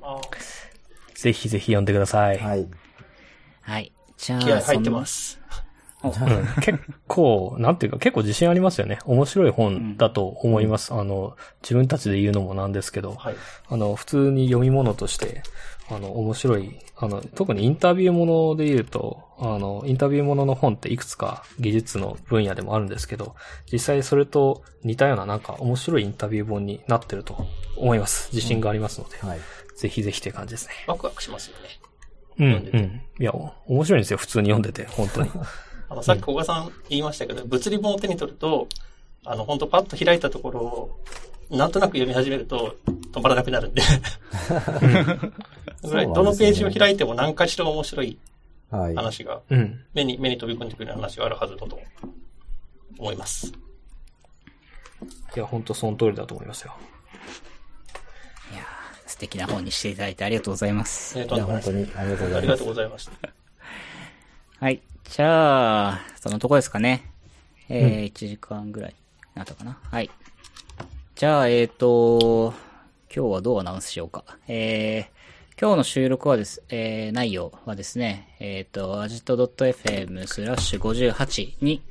お願いします。
ぜひぜひ読んでください。
はい。
はい。じゃあ、
気合入ってます。
うん結構、なんていうか結構自信ありますよね。面白い本だと思います。あの、自分たちで言うのもなんですけど、
はい。
あの、普通に読み物として、あの、面白い、あの、特にインタビューもので言うと、あの、インタビューものの本っていくつか技術の分野でもあるんですけど、実際それと似たようななんか面白いインタビュー本になってると思います。自信がありますので、
はい。
ぜひぜひって感じですね。
ワクワクしますよね。
うん、うん。いや、お面白いんですよ、普通に読んでて、本当に。
あの、さっき小賀さん言いましたけど、物理本を手に取ると、あの、本当パッと開いたところを、なんとなく読み始めると止まらなくなるんで。ぐらいどのページを開いても何かしら面白い
はい。
話が、
うん。
目に、目に飛び込んでくる話があるはずだと思います。
いや、本当その通りだと思いますよ。
いやー素敵な本にしていただいてありがとうございます。
本当にありがとうございます
ありがとう。ございました。
はい。じゃあ、そのとこですかね。えー、1時間ぐらいなったかな。はい。じゃあ、えっ、と、今日はどうアナウンスしようか。えー、今日の収録はです、えー、内容はですね、えっ、と、 ajito.fm スラッシュ58に、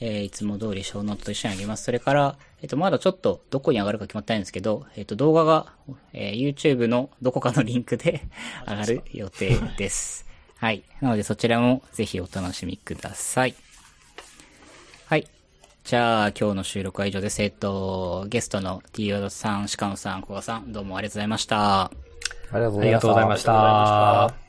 えー、いつも通りショーノートと一緒にあげます。それから、えっ、と、まだちょっとどこに上がるか決まってないんですけど、えっ、と、動画が、えー YouTube のどこかのリンクで上がる予定です。はい。なのでそちらもぜひお楽しみください。はい。じゃあ、今日の収録は以上です。えっと、ゲストの T ヨドさん、鹿野さん、小賀さん、どうもありがとうございました。
ありがとうご
ありがとうございま
し。
た。